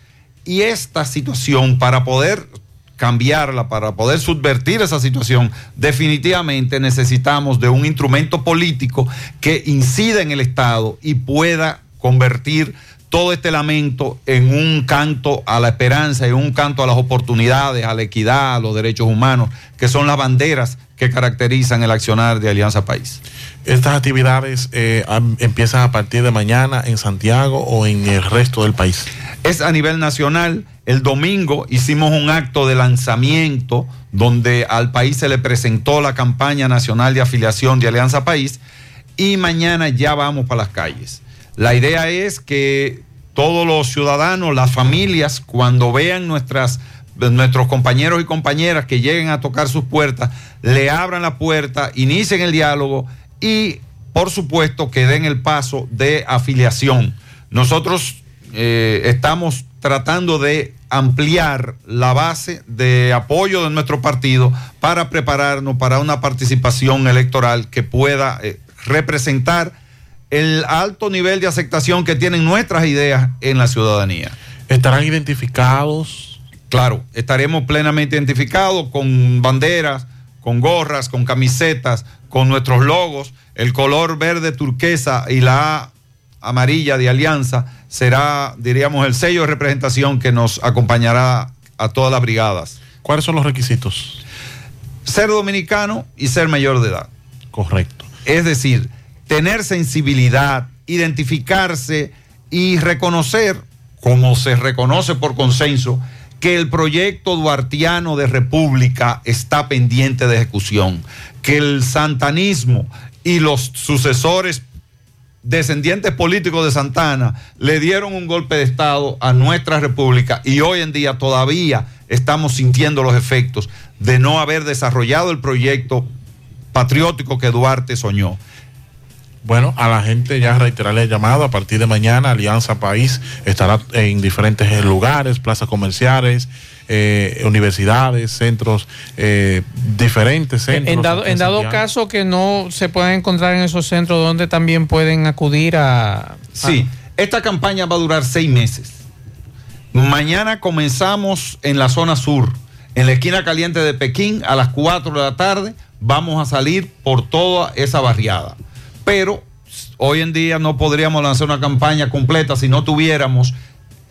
Y esta situación, para poder cambiarla, para poder subvertir esa situación, definitivamente necesitamos de un instrumento político que incida en el Estado y pueda convertir todo este lamento en un canto a la esperanza, en un canto a las oportunidades, a la equidad, a los derechos humanos, que son las banderas que caracterizan el accionar de Alianza País. Estas actividades eh, empiezan a partir de mañana en Santiago o en el resto del país. Es a nivel nacional. El domingo hicimos un acto de lanzamiento donde al país se le presentó la campaña nacional de afiliación de Alianza País y mañana ya vamos para las calles. La idea es que todos los ciudadanos, las familias, cuando vean nuestras, nuestros compañeros y compañeras que lleguen a tocar sus puertas, le abran la puerta, inicien el diálogo y, por supuesto, que den el paso de afiliación. Nosotros eh, estamos tratando de ampliar la base de apoyo de nuestro partido para prepararnos para una participación electoral que pueda eh, representar el alto nivel de aceptación que tienen nuestras ideas en la ciudadanía. ¿Estarán identificados? Claro, estaremos plenamente identificados con banderas, con gorras, con camisetas, con nuestros logos. El color verde turquesa y la A amarilla de alianza será, diríamos, el sello de representación que nos acompañará a todas las brigadas. ¿Cuáles son los requisitos? Ser dominicano y ser mayor de edad. Correcto. Es decir, tener sensibilidad, identificarse y reconocer, como se reconoce por consenso, que el proyecto duartiano de república está pendiente de ejecución, que el santanismo y los sucesores descendientes políticos de Santana le dieron un golpe de Estado a nuestra república y hoy en día todavía estamos sintiendo los efectos de no haber desarrollado el proyecto patriótico que Duarte soñó. Bueno, a la gente ya reiterarle el llamado. A partir de mañana, Alianza País estará en diferentes lugares, plazas comerciales, eh, universidades, centros, eh, diferentes centros. En dado, en dado caso que no se puedan encontrar en esos centros donde también pueden acudir a... Sí, esta campaña va a durar seis meses. Mañana comenzamos en la zona sur, en la esquina caliente de Pekín, a las 4 de la tarde. Vamos a salir por toda esa barriada. Pero hoy en día no podríamos lanzar una campaña completa si no tuviéramos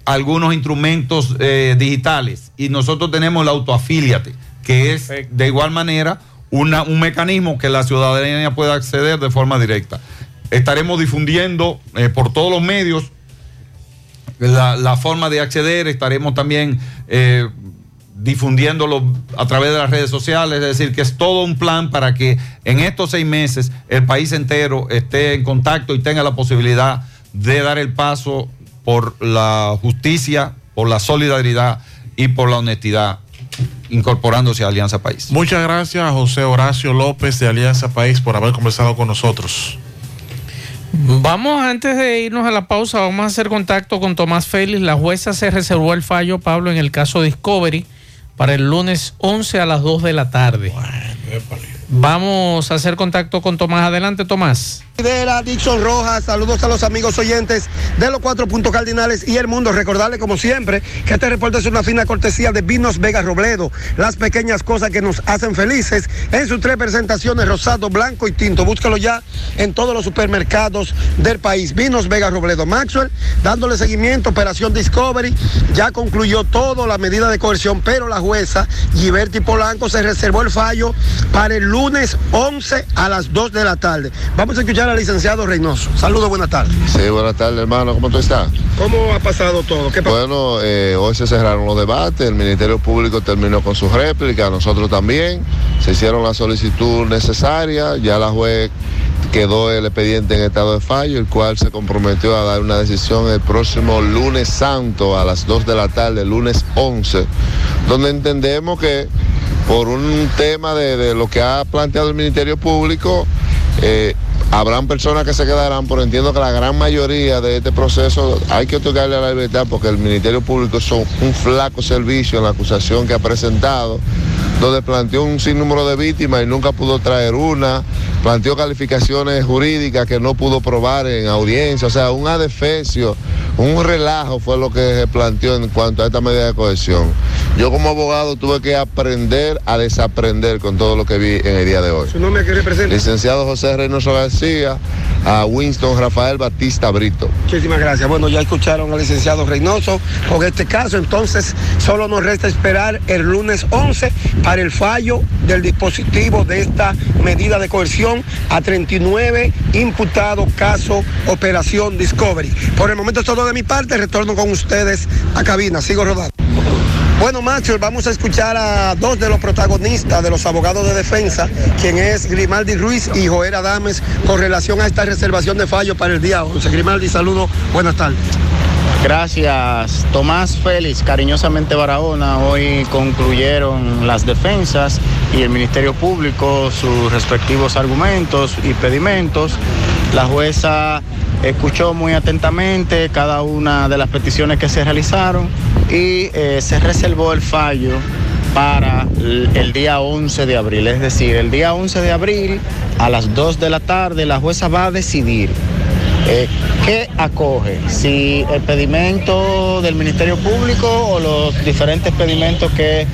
algunos instrumentos eh, digitales. Y nosotros tenemos la autoafíliate, que es de igual manera una- un mecanismo que la ciudadanía pueda acceder de forma directa. Estaremos difundiendo eh, por todos los medios la, la forma de acceder, estaremos también eh, difundiéndolo a través de las redes sociales, es decir, que es todo un plan para que en estos seis meses el país entero esté en contacto y tenga la posibilidad de dar el paso por la justicia, por la solidaridad y por la honestidad, incorporándose a Alianza País. Muchas gracias a José Horacio López de Alianza País por haber conversado con nosotros. Vamos, antes de irnos a la pausa, vamos a hacer contacto con Tomás Félix. La jueza se reservó el fallo, Pablo, en el caso Discovery para el lunes 11 a las 2 de la tarde. Vamos a hacer contacto con Tomás. Adelante, Tomás. Rivera, Dixon Rojas, saludos a los amigos oyentes de los cuatro puntos cardinales y el mundo. Recordarle, como siempre, que este reporte es una fina cortesía de Vinos Vega Robledo. Las pequeñas cosas que nos hacen felices en sus tres presentaciones, rosado, blanco y tinto. Búscalo ya en todos los supermercados del país. Vinos Vega Robledo. Maxwell, dándole seguimiento, Operación Discovery. Ya concluyó todo, la medida de coerción, pero la jueza Giberti Polanco se reservó el fallo para el lunes 11 a las 2 de la tarde. Vamos a escuchar al licenciado Reynoso. Saludos, buenas tardes. Sí, buenas tardes, hermano. ¿Cómo tú estás? ¿Cómo ha pasado todo? ¿Qué? Bueno, eh, hoy se cerraron los debates, el Ministerio Público terminó con su réplica, nosotros también, se hicieron la solicitud necesaria, ya la juez quedó el expediente en estado de fallo, el cual se comprometió a dar una decisión el próximo lunes santo a las 2 de la tarde, lunes 11, donde entendemos que por un tema de, lo que ha planteado el Ministerio Público, eh, habrán personas que se quedarán, pero entiendo que la gran mayoría de este proceso hay que otorgarle la libertad porque el Ministerio Público hizo un flaco servicio en la acusación que ha presentado, donde planteó un sinnúmero de víctimas y nunca pudo traer una, planteó calificaciones jurídicas que no pudo probar en audiencia, o sea, un adefesio, un relajo fue lo que se planteó en cuanto a esta medida de cohesión. Yo como abogado tuve que aprender a desaprender con todo lo que vi en el día de hoy. ¿Su nombre que representa? Licenciado José Reynoso García, a Winston Rafael Batista Brito. Muchísimas gracias. Bueno, ya escucharon al licenciado Reynoso con este caso, entonces solo nos resta esperar el lunes 11 para el fallo del dispositivo de esta medida de coerción a 39 imputados caso Operación Discovery. Por el momento es todo de mi parte, retorno con ustedes a cabina, sigo rodando. Bueno, Macho, vamos a escuchar a dos de los protagonistas de los abogados de defensa, quien es Grimaldi Ruiz y Joel Adames, con relación a esta reservación de fallo para el día 11. Grimaldi, saludo, buenas tardes. Gracias, Tomás Félix, cariñosamente Barahona. Hoy concluyeron las defensas y el Ministerio Público sus respectivos argumentos y pedimentos. La jueza escuchó muy atentamente cada una de las peticiones que se realizaron y eh, se reservó el fallo para el día 11 de abril. Es decir, el día 11 de abril a las 2 de la tarde la jueza va a decidir eh, ¿Qué acoge? Si el pedimento del Ministerio Público o los diferentes pedimentos que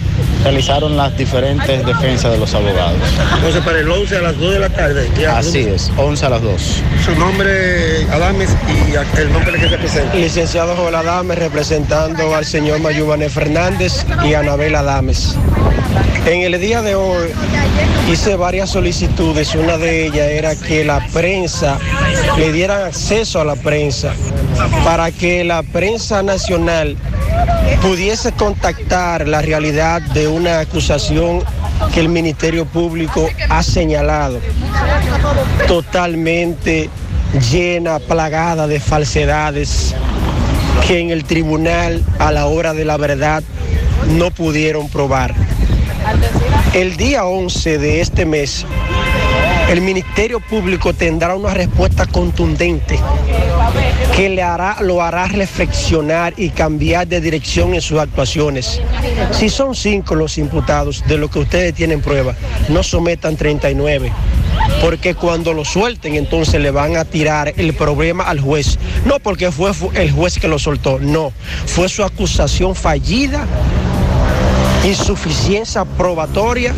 realizaron las diferentes defensas de los abogados. Entonces, para el 11 a las 2 de la tarde. ya, Así es, 11 a las 2. Su nombre, Adames, y el nombre que se presenta. Licenciado Joel Adames, representando al señor Mayubane Fernández y Anabel Adames. En el día de hoy hice varias solicitudes. Una de ellas era que la prensa le dieran acceso a la prensa para que la prensa nacional pudiese contactar la realidad de una acusación que el Ministerio Público ha señalado totalmente llena, plagada de falsedades que en el tribunal a la hora de la verdad no pudieron probar. El día 11 de este mes, el Ministerio Público tendrá una respuesta contundente que le hará, lo hará reflexionar y cambiar de dirección en sus actuaciones. Si son cinco los imputados de lo que ustedes tienen prueba, no sometan 39 porque cuando lo suelten entonces le van a tirar el problema al juez. No porque fue fu- el juez que lo soltó, no, fue su acusación fallida, insuficiencia probatoria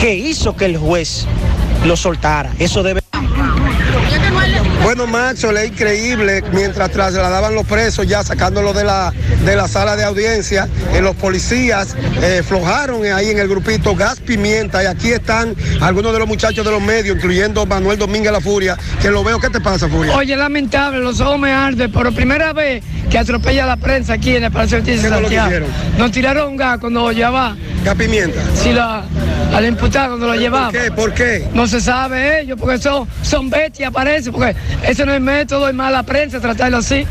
que hizo que el juez lo soltara. Eso debe... Bueno, Macho, es increíble, mientras trasladaban los presos, ya sacándolos de la, de la sala de audiencia, eh, los policías eh, flojaron ahí en el grupito gas pimienta y aquí están algunos de los muchachos de los medios, incluyendo Manuel Domínguez La Furia, que lo veo. ¿Qué te pasa, Furia? Oye, lamentable, los ojos me arden. Por primera vez que atropella la prensa aquí en el Palacio de Justicia ¿Qué de fue lo que Santiago. Nos tiraron un gas cuando llevaba. ¿Gas pimienta? Sí, la, al imputado cuando lo llevaba. ¿Por qué? ¿Por qué? No se sabe ellos, porque son, son bestias, parece, porque ese no es método, es mala prensa tratarlo así.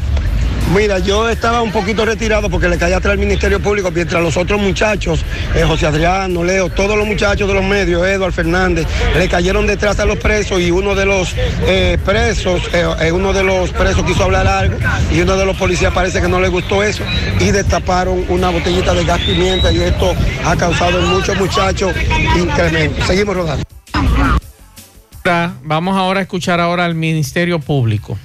Mira, yo estaba un poquito retirado porque le caía atrás al Ministerio Público, mientras los otros muchachos, eh, José Adriano, Leo, todos los muchachos de los medios, Eduardo Fernández, le cayeron detrás a los presos y uno de los eh, presos, eh, uno de los presos quiso hablar algo y uno de los policías parece que no le gustó eso y destaparon una botellita de gas pimienta y esto ha causado en muchos muchachos incremento. Seguimos rodando. Vamos ahora a escuchar ahora al Ministerio Público.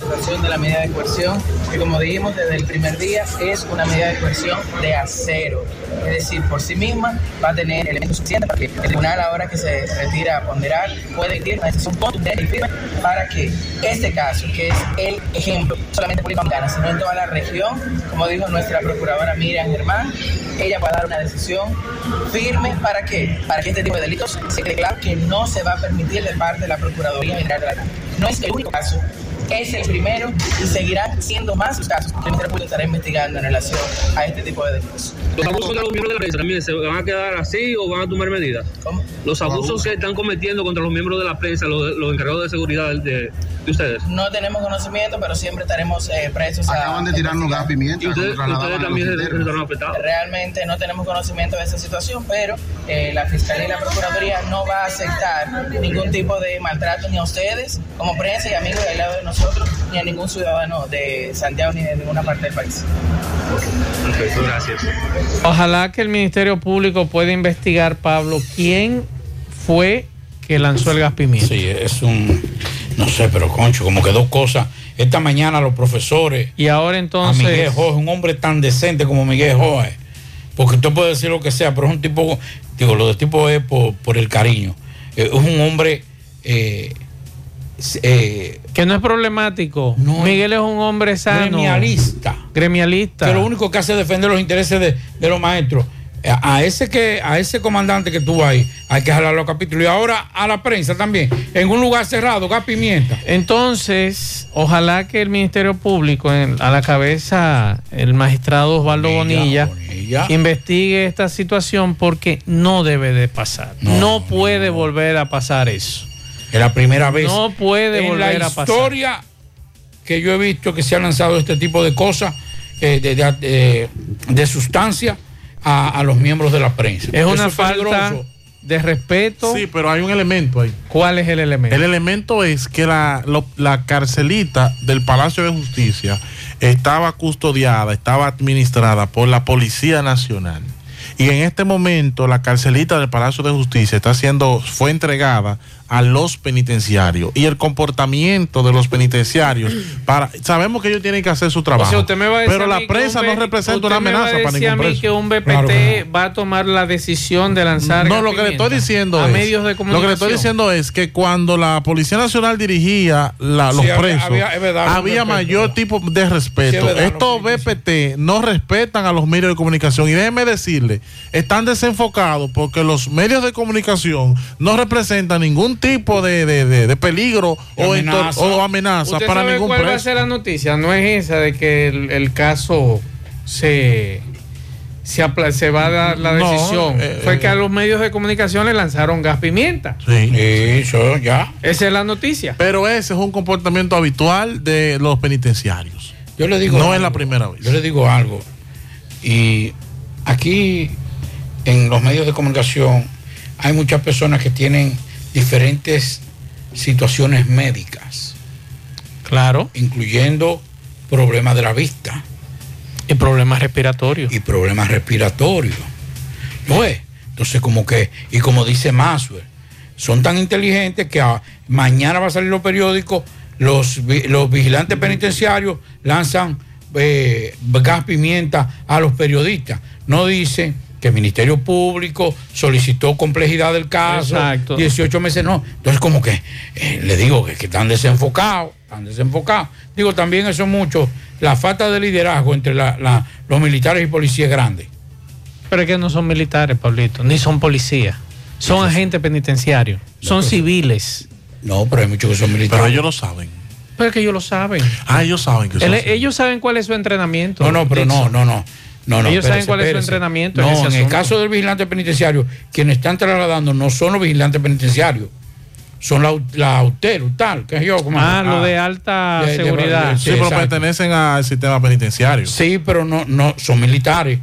De la medida de coerción, que como dijimos desde el primer día es una medida de coerción de acero. Es decir, por sí misma va a tener elementos suficientes para que el tribunal ahora que se retira a ponderar pueda emitir una decisión contundente y firme para que este caso, que es el ejemplo, no solamente en República Dominicana, sino en toda la región, como dijo nuestra procuradora Miriam Germán, ella pueda dar una decisión firme para qué? Para que este tipo de delitos se quede claro que no se va a permitir de parte de la Procuraduría General de la. No es el único caso es el primero y seguirán siendo más los casos que el Público estará investigando en relación a este tipo de delitos. ¿Los abusos de los miembros de la prensa también se van a quedar así o van a tomar medidas? ¿Cómo? Los abusos que están cometiendo contra los miembros de la prensa, los, los encargados de seguridad de, de ustedes. No tenemos conocimiento, pero siempre estaremos eh, presos a... Acaban de tirarnos gas pimienta. ¿Y ustedes- también a se- se afectados? Realmente no tenemos conocimiento de esa situación, pero eh, la Fiscalía y la Procuraduría no va a aceptar ningún tipo de maltrato ni a ustedes como prensa y amigos de al lado de nosotros, ni a ningún ciudadano de Santiago ni de ninguna parte del país. Perfecto, gracias. Ojalá que el Ministerio Público pueda investigar, Pablo, quién fue que lanzó el gas pimienta. Sí, es un, no sé, pero concho, como que dos cosas. Esta mañana los profesores. Y ahora A entonces. Miguel Jorge, un hombre tan decente como Miguel Jorge. Porque usted puede decir lo que sea, pero es un tipo, digo, lo de tipo es por, por el cariño. Eh, es un hombre eh, eh, que no es problemático. Miguel es un hombre sano. gremialista. Gremialista. Que lo único que hace es defender los intereses de, de los maestros. A a ese que a ese comandante que tuvo ahí hay que jalar los capítulos y ahora a la prensa también en un lugar cerrado gas pimienta Entonces, ojalá que el Ministerio Público, en- a la cabeza el magistrado Osvaldo Bonilla, investigue esta situación porque no debe de pasar. No, puede volver a pasar eso. Es la primera vez No puede en volver la a pasar. historia que yo he visto que se han lanzado este tipo de cosas eh, de, de- de- de sustancia a, a los miembros de la prensa Es una Eso falta de respeto. Sí, pero hay un elemento ahí. ¿Cuál es el elemento? El elemento es que la, lo- la carcelita del Palacio de Justicia estaba custodiada, estaba administrada por la Policía Nacional. Y en este momento la carcelita del Palacio de Justicia está siendo, fue entregada a los penitenciarios. Y el comportamiento de los penitenciarios, para, sabemos que ellos tienen que hacer su trabajo. O sea, usted me va a decir pero a la prensa no representa usted una me va a amenaza para decir a ningún mí preso. que un BPT Claro va a tomar la decisión de lanzar No, lo que le estoy diciendo a es, medios de lo que le estoy diciendo es que cuando la Policía Nacional dirigía la- los Sí, presos, había- es verdad, había un respeto, mayor tipo de Sí, es respeto. verdad, Estos BPT no respetan a los medios de comunicación y déjenme decirle, están desenfocados porque los medios de comunicación no representan ningún tipo de, de- de- de peligro o, entor- o amenaza ¿Usted para sabe ningún cuál va a preso. ser la noticia? No es esa de que el, el caso se, se, va a dar la No, decisión. eh, Fue eh. que a los medios de comunicación le lanzaron gas pimienta. Sí. eso ya. Esa es la noticia. Pero ese es un comportamiento habitual de los penitenciarios. Yo le digo no algo. es la primera vez. Yo le digo algo. Y aquí en los medios de comunicación hay muchas personas que tienen diferentes situaciones médicas. Claro. Incluyendo problemas de la vista. Y problemas respiratorios. Y problemas respiratorios. ¿No es? Entonces, como que, y como dice Maswell, son tan inteligentes que mañana va a salir los periódicos, los, los vigilantes penitenciarios lanzan eh, gas pimienta a los periodistas. No dicen que el Ministerio Público solicitó complejidad del caso, Exacto. 18 meses no. Entonces, como que eh, le digo que, que están desenfocados, están desenfocados. Digo, también eso es mucho, la falta de liderazgo entre la- la- los militares y policías grandes. Pero es que no son militares, Pablito, ni son policías. Son agentes penitenciarios. Son civiles. No, pero hay muchos que son militares. Pero ellos lo saben. Pero es que ellos lo saben. Ah, ellos saben que son Él- ellos saben cuál es su entrenamiento. No, no, pero Dixon. no, no. No, no, Ellos saben espérese, cuál es su entrenamiento. No, en, el caso del vigilante penitenciario, quienes están trasladando no son los vigilantes penitenciarios, son la, la UTER, tal, que es yo. como- Ah, lo de alta de- de- seguridad. de- Sí, pero exacto. pertenecen al sistema penitenciario. Sí, pero no, no, son militares.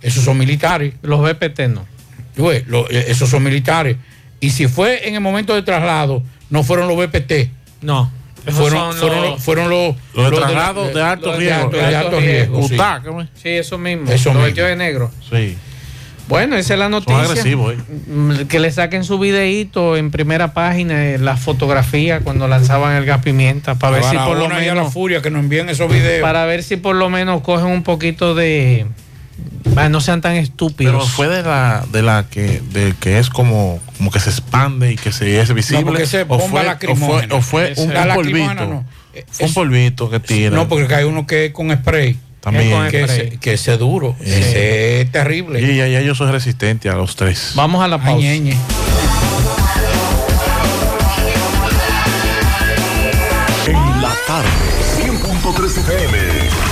Esos son militares. Los BPT no. Lo- eh, esos son militares. Y si fue en el momento de traslado, no fueron los BPT. No. Fueron, fueron, los- fueron los, Los de los traslado de alto los riesgo. de alto riesgo, sí. Eso mismo. Eso los mismo. vestidos de negro. Sí. Bueno, esa es la noticia. agresivos, ¿eh? Mm, Que le saquen su videíto en primera página, eh, la fotografía cuando lanzaban el gas pimienta, para ver si por lo la menos furia que nos envíen esos videos. para ver si por lo menos cogen un poquito de ah, no sean tan estúpidos. Pero fue de la de la que del que es como como que se expande y que se es visible porque ese o bomba fue, o fue, o fue un, polvito. no. Fue un polvito que tira. No, porque hay uno que es con spray. También. Que, ese, que ese es duro. Ese es terrible. Y ya, ya yo soy resistente a los tres. Vamos a la pausa. Ñeñe. En la tarde. 100.3 FM.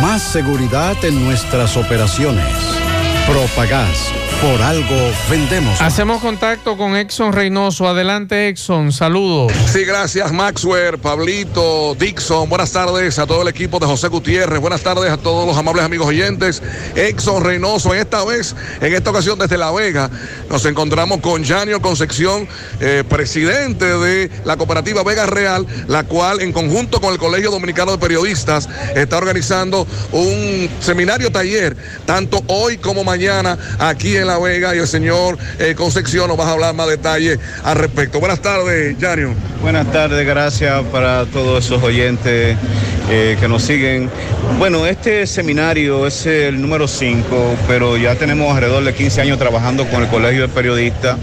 Más seguridad en nuestras operaciones. Propagás. Por algo vendemos. Hacemos contacto con Exxon Reynoso. Adelante, Exxon. Saludos. Sí, gracias, Maxwell, Pablito, Dixon. Buenas tardes a todo el equipo de José Gutiérrez. Buenas tardes a todos los amables amigos oyentes. Exxon Reynoso, en esta vez, en esta ocasión desde La Vega, nos encontramos con Janio Concepción, eh, presidente de la cooperativa Vega Real, la cual, en conjunto con el Colegio Dominicano de Periodistas, está organizando un seminario taller, tanto hoy como mañana, aquí en La Vega. Y el señor eh, Concepción nos va a hablar más detalles al respecto. Buenas tardes, Janio. Buenas tardes, gracias para todos esos oyentes eh, que nos siguen. Bueno, este seminario es el número 5, pero ya tenemos alrededor de 15 años trabajando con el Colegio de Periodistas.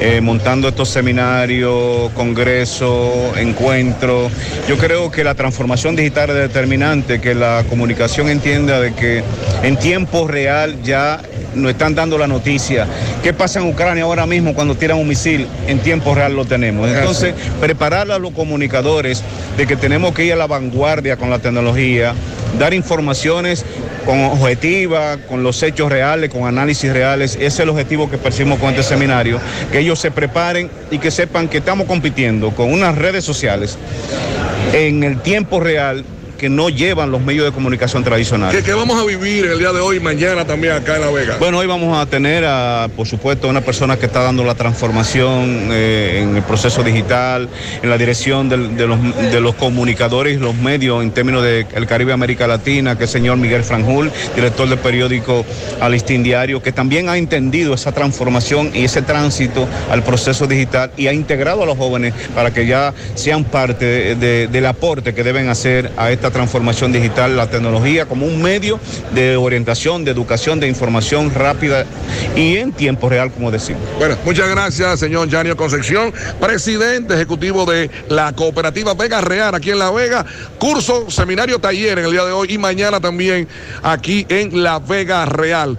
Eh, montando estos seminarios, congresos, encuentros. Yo creo que la transformación digital es determinante, que la comunicación entienda de que en tiempo real ya nos están dando la noticia. ¿Qué pasa en Ucrania ahora mismo cuando tiran un misil? En tiempo real lo tenemos. Entonces, preparar a los comunicadores de que tenemos que ir a la vanguardia con la tecnología, dar informaciones con objetiva, con los hechos reales, con análisis reales. Ese es el objetivo que perseguimos con este seminario, que ellos se preparen y que sepan que estamos compitiendo con unas redes sociales en el tiempo real que no llevan los medios de comunicación tradicionales. ¿Qué, vamos a vivir el día de hoy y mañana también acá en La Vega? Bueno, hoy vamos a tener, a, por supuesto, a una persona que está dando la transformación eh, en el proceso digital, en la dirección del- de, los, de los comunicadores y los medios en términos del Caribe América Latina, que es el señor Miguel Franjul, director del periódico Alistín Diario, que también ha entendido esa transformación y ese tránsito al proceso digital y ha integrado a los jóvenes para que ya sean parte de- de- del aporte que deben hacer a esta transformación digital, la tecnología como un medio de orientación, de educación, de información rápida y en tiempo real, como decimos. Bueno, muchas gracias, señor Janio Concepción, presidente ejecutivo de la cooperativa Vega Real aquí en La Vega. Curso, seminario, taller en el día de hoy y mañana también aquí en La Vega Real.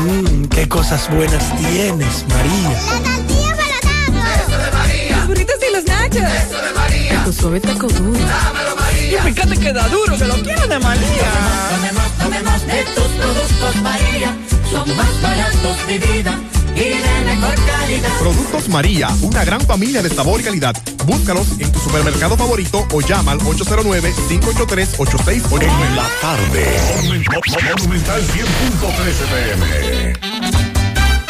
Mmm, qué cosas buenas tienes, María. Eso de María. Los burritos y los nachos. Eso de María. Tu suave taco duro. Dámelo, María. Y fíjate que da duro, que lo quiero de María. Tomemos, tomemos de tus productos, María. Son más baratos de vida y de mejor calidad. Productos María, una gran familia de sabor y calidad. Búscalos en tu supermercado favorito o llama al 809-583-8689. En la tarde. Monumental 100.13 pm.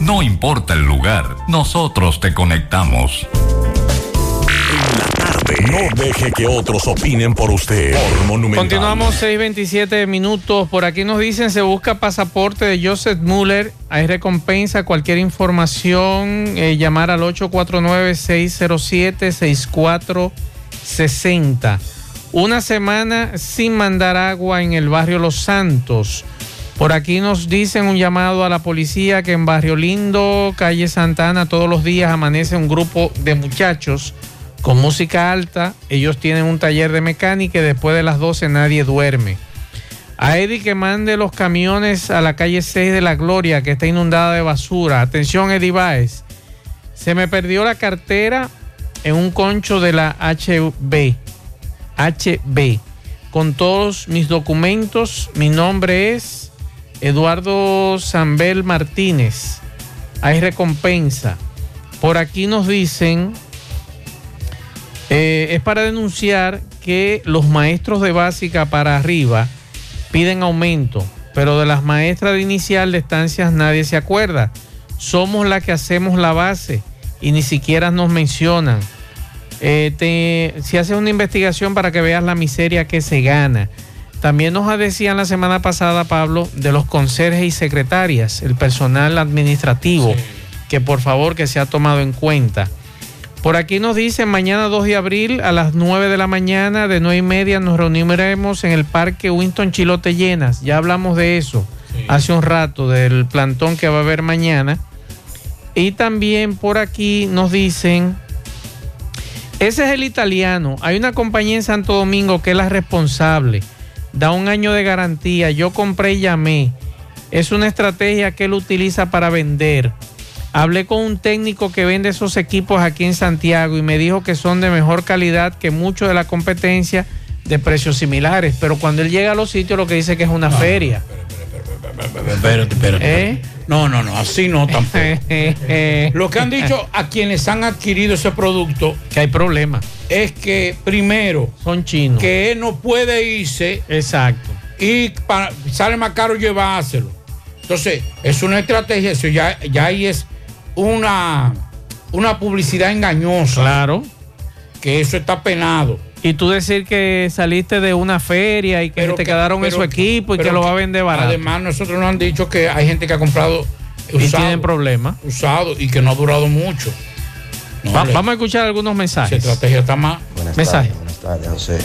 No importa el lugar, nosotros te conectamos. No deje que otros opinen por usted. Por Monumental. Continuamos 6:27 minutos. Por aquí nos dicen se busca pasaporte de Joseph Muller. Hay recompensa. Cualquier información, eh, llamar al 849-607-6460. Una semana sin mandar agua en el barrio Los Santos. Por aquí nos dicen un llamado a la policía que en Barrio Lindo, calle Santana, todos los días amanece un grupo de muchachos con música alta. Ellos tienen un taller de mecánica y después de las 12 nadie duerme. A Eddie que mande los camiones a la calle 6 de la Gloria que está inundada de basura. Atención Eddie Baez. Se me perdió la cartera en un concho de la HB. HB. Con todos mis documentos. Mi nombre es Eduardo Zambel Martínez. Hay recompensa. Por aquí nos dicen, eh, es para denunciar que los maestros de básica para arriba piden aumento, pero de las maestras de inicial de estancias nadie se acuerda. Somos las que hacemos la base y ni siquiera nos mencionan. Eh, te- si haces una investigación para que veas la miseria que se gana. También nos decían la semana pasada, Pablo, de los conserjes y secretarias, el personal administrativo, que por favor que se ha tomado en cuenta. Por aquí nos dicen mañana 2 de abril a las 9 de la mañana, de 9 y media, nos reuniremos en el parque Winston Chilote Llenas. Ya hablamos de eso hace un rato, del plantón que va a haber mañana. Y también por aquí nos dicen, ese es el italiano. Hay una compañía en Santo Domingo que es la responsable. Da un año de garantía. Yo compré y llamé. Es una estrategia que él utiliza para vender. Hablé con un técnico que vende esos equipos aquí en Santiago y me dijo que son de mejor calidad que muchos de la competencia de precios similares. Pero cuando él llega a los sitios lo que dice que es una feria. Espérate, espérate. ¿Eh? No, no, no, así no tampoco. Lo que han dicho a quienes han adquirido ese producto. Que hay problema. Es que primero. Son chinos. Que él no puede irse. Exacto. Y para- sale más caro llevárselo. Entonces, es una estrategia. Eso ya, ya ahí es una, una publicidad engañosa. Claro. Que eso está penado. Y tú decir que saliste de una feria y que Pero te que- quedaron en pero- su equipo y que lo va a vender barato. Además, nosotros nos han dicho que hay gente que ha comprado Y usado, tienen problemas. usado y que no ha durado mucho. No, Va- le- vamos a escuchar algunos mensajes. Estrategia está más. Buenas Mensaje. tardes, buenas tardes, José.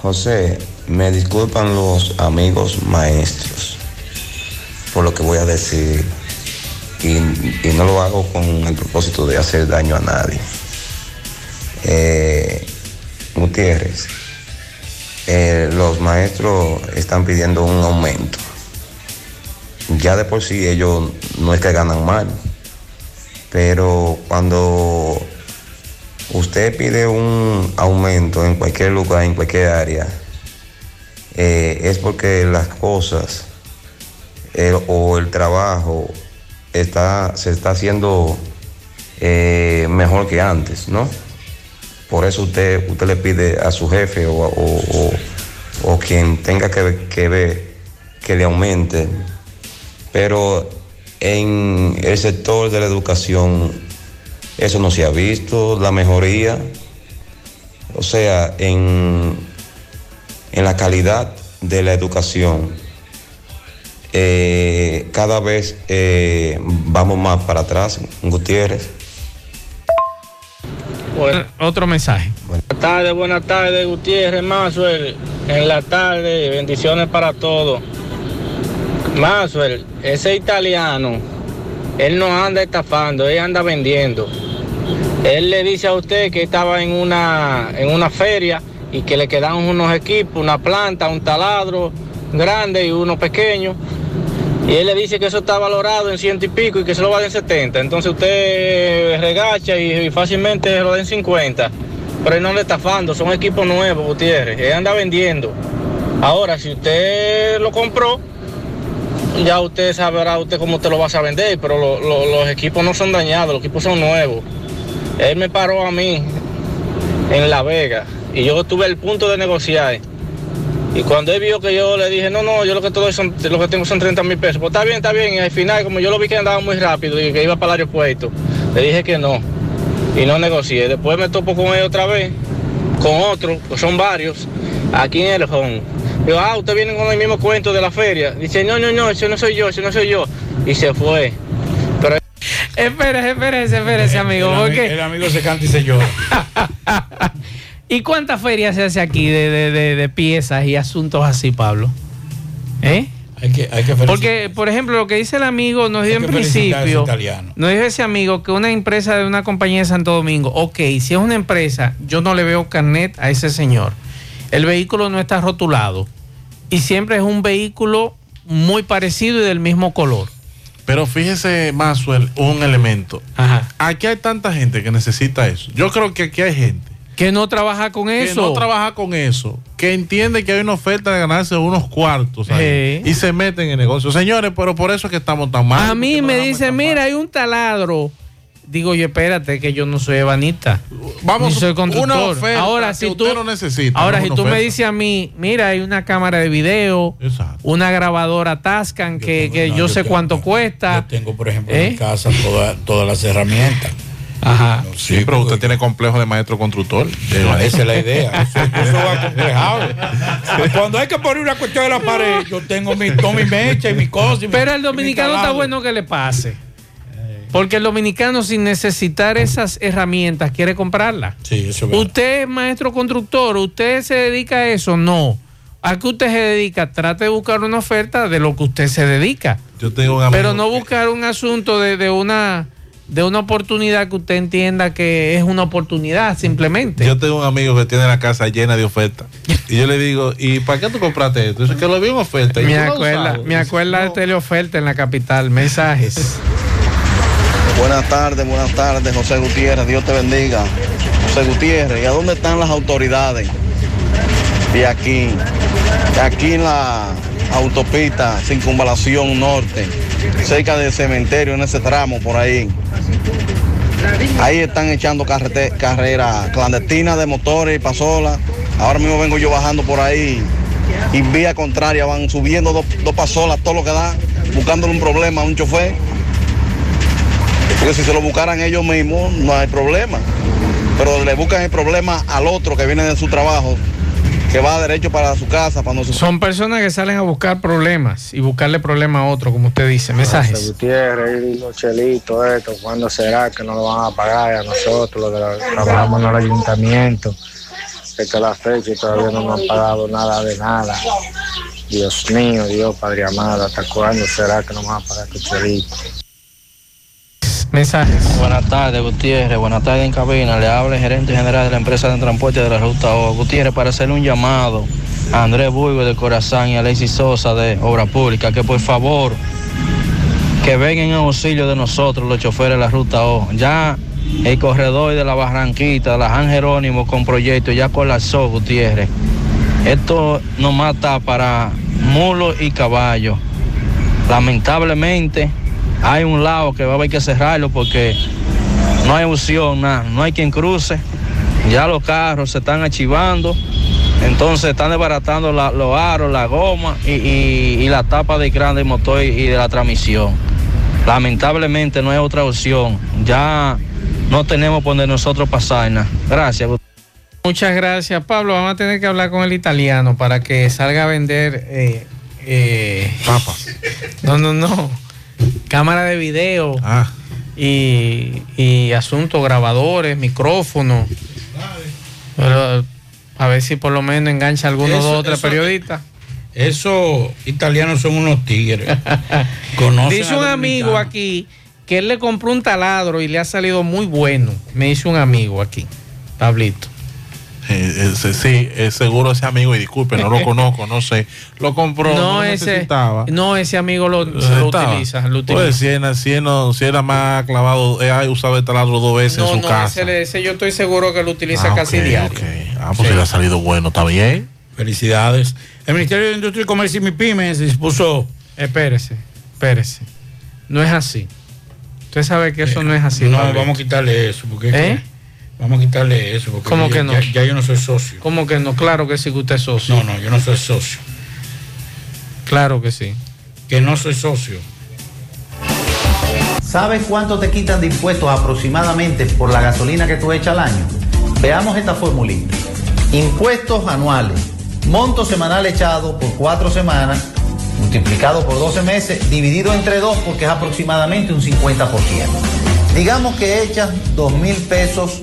José, me disculpan los amigos maestros por lo que voy a decir y, y no lo hago con el propósito de hacer daño a nadie. Eh, Gutiérrez, eh, los maestros están pidiendo un aumento. Ya de por sí ellos no es que ganan mal, pero cuando usted pide un aumento en cualquier lugar, en cualquier área, eh, es porque las cosas o el trabajo está, se está haciendo eh, mejor que antes, ¿no? Por eso usted, usted le pide a su jefe o, o- o- quien tenga que, que ver que le aumente. Pero en el sector de la educación eso no se ha visto, la mejoría. O sea, en, en la calidad de la educación, eh, cada vez eh, vamos más para atrás, Gutiérrez. Otro mensaje. Buenas tardes, buenas tardes, Gutiérrez Maxwell. En la tarde, bendiciones para todos. Maxwell, ese italiano, él no anda estafando, él anda vendiendo. Él le dice a usted que estaba en una, en una feria y que le quedaban unos equipos, una planta, un taladro grande y uno pequeño. Y él le dice que eso está valorado en ciento y pico y que se lo va dar en 70. Entonces usted regacha y, fácilmente lo da en 50. Pero él no le está estafando, son equipos nuevos, Gutiérrez. Él anda vendiendo. Ahora, si usted lo compró, ya usted sabrá usted cómo usted lo va a vender, pero lo- lo- los equipos no son dañados, los equipos son nuevos. Él me paró a mí en La Vega y yo tuve el punto de negociar. Y cuando él vio que yo le dije, no, no, yo lo que, todo son, lo que tengo son 30 mil pesos. Pues está bien, está bien. Y al final, como yo lo vi que andaba muy rápido y que iba para el aeropuerto, le dije que no. Y no negocié. Después me topo con él otra vez, con otro, que son varios, aquí en el home. Digo, ah, usted viene con el mismo cuento de la feria. Dice, no, no, no, ese no soy yo, ese no soy yo. Y se fue. Pero Espérese, espérese, espérese, amigo. El, ami- porque- el amigo se canta y se llora. ¿Y cuántas ferias se hace aquí de, de- de- de piezas y asuntos así, Pablo? ¿Eh? Hay que, hay que. Porque, por ejemplo, lo que dice el amigo, nos dijo Hay en principio, italiano. nos dijo ese amigo que una empresa de una compañía de Santo Domingo, ok, si es una empresa, yo no le veo carnet a ese señor. El vehículo no está rotulado y siempre es un vehículo muy parecido y del mismo color. Pero fíjese, Maxwell, un elemento. Aquí hay tanta gente que necesita eso. Yo creo que aquí hay gente que no trabaja con que eso. no trabaja con eso, que entiende que hay una oferta de ganarse unos cuartos ahí, y se meten en el negocio. Señores, pero por eso es que estamos tan mal. A mí me dice, mira, hay un taladro. Digo yo, espérate, que yo no soy ebanista. Vamos, ni soy constructor. una oferta ahora, que si usted tú, no necesita, ahora, no si tú me dices a mí, mira, hay una cámara de video, una grabadora Tascan que, que yo, sé cuánto cuesta. Tengo, por ejemplo, ¿Eh? en mi casa toda- todas las herramientas. Ajá. Sí, pero usted tiene complejo de maestro constructor. Esa es la idea. Eso, eso va complejado. Cuando hay que poner una cuestión de la pared, yo tengo mi, mi mecha y mi cosa. y mi- Pero el mi dominicano está bueno que le pase. Porque el dominicano sin necesitar esas herramientas quiere comprarlas. Sí, eso es. Usted es maestro constructor, usted se dedica a eso, no. ¿A qué usted se dedica? Trate de buscar una oferta de lo que usted se dedica. Yo tengo un amigo Pero no buscar un asunto de, de una de una oportunidad que usted entienda que es una oportunidad simplemente. Yo tengo un amigo que tiene la casa llena de ofertas. Y yo le digo, ¿y para qué tú compraste esto? Dice que lo vi en oferta. Y Me acuerda, usado. me acuerda de teleoferta en la capital. Mensajes. Buenas tardes, buenas tardes, José Gutiérrez, Dios te bendiga. José Gutiérrez, ¿y a dónde están las autoridades de aquí? Aquí en la autopista Circunvalación Norte, cerca del cementerio, en ese tramo por ahí. Ahí están echando carrete- carrera clandestina de motores y pasolas. Ahora mismo vengo yo bajando por ahí y vía contraria van subiendo dos, dos pasolas, todo lo que da, buscándole un problema a un chofer. Porque si se lo buscaran ellos mismos, no hay problema. Pero le buscan el problema al otro que viene de su trabajo, que va derecho para su casa, para no Son personas que salen a buscar problemas y buscarle problemas a otro, como usted dice. Mensajes. Gutiérrez los chelitos, esto, ¿cuándo será que no lo van a pagar a nosotros, los que la- trabajamos en el ayuntamiento? Es la fecha y todavía no nos han pagado nada de nada. Dios mío, Dios Padre amado, ¿hasta cuándo será que nos van a pagar estos chelitos? Buenas tardes, Gutiérrez. Buenas tardes en cabina. Le habla el gerente general de la empresa de transporte de la Ruta O. Gutiérrez, para hacerle un llamado a Andrés Burgo de Corazán y a Alexis Sosa de Obra Pública, que por favor, que vengan en auxilio de nosotros, los choferes de la Ruta O. Ya el corredor de la Barranquita, de la San Jerónimo con proyecto, ya colapsó Gutiérrez. Esto nos mata para mulos y caballos. Lamentablemente, hay un lado que va a haber que cerrarlo porque no hay opción, nada, no hay quien cruce. Ya los carros se están archivando, entonces están desbaratando la- los aros, la goma y, y- y la tapa del gran del motor y, y de la transmisión. Lamentablemente no hay otra opción. Ya no tenemos por donde nosotros pasar nada. Gracias. Muchas gracias, Pablo. Vamos a tener que hablar con el italiano para que salga a vender eh, eh, papas. No, no, no. Cámara de video y, y asuntos, grabadores, micrófonos. Pero a ver si por lo menos engancha a dos o tres eso- periodistas. Esos italianos son unos tigres. Dice un amigo aquí que él le compró un taladro y le ha salido muy bueno. Me dice un amigo aquí, Pablito. Eh, ese- sí, es seguro ese amigo, y disculpe, no lo conozco, no sé. Lo compró, no, no, lo ese, necesitaba. no, ese amigo lo, utiliza. Lo utiliza. Pues si era, si era- si era más clavado, eh, ha usado el taladro dos veces no, en su no, casa. ese, ese yo estoy seguro que lo utiliza Ah, casi ok, diario. ok. Ah, pues si le ha salido bueno, está bien. Felicidades. El Ministerio de Industria y Comercio y MIPIMES dispuso. Espérese, espérese. No es así. Usted sabe que eso no es así. No, vamos a quitarle eso. Porque ¿Eh? Vamos a quitarle eso. Porque ¿Cómo ya, que no? Ya, ya yo no soy socio. ¿Cómo que no? Claro que sí que usted es socio. No, no, yo no soy socio. Claro que sí. Que no soy socio. ¿Sabes cuánto te quitan de impuestos aproximadamente por la gasolina que tú echas al año? Veamos esta formulita. Impuestos anuales. Monto semanal echado por cuatro semanas, multiplicado por 12 meses, dividido entre dos porque es aproximadamente un 50%. Digamos que echas 2 mil pesos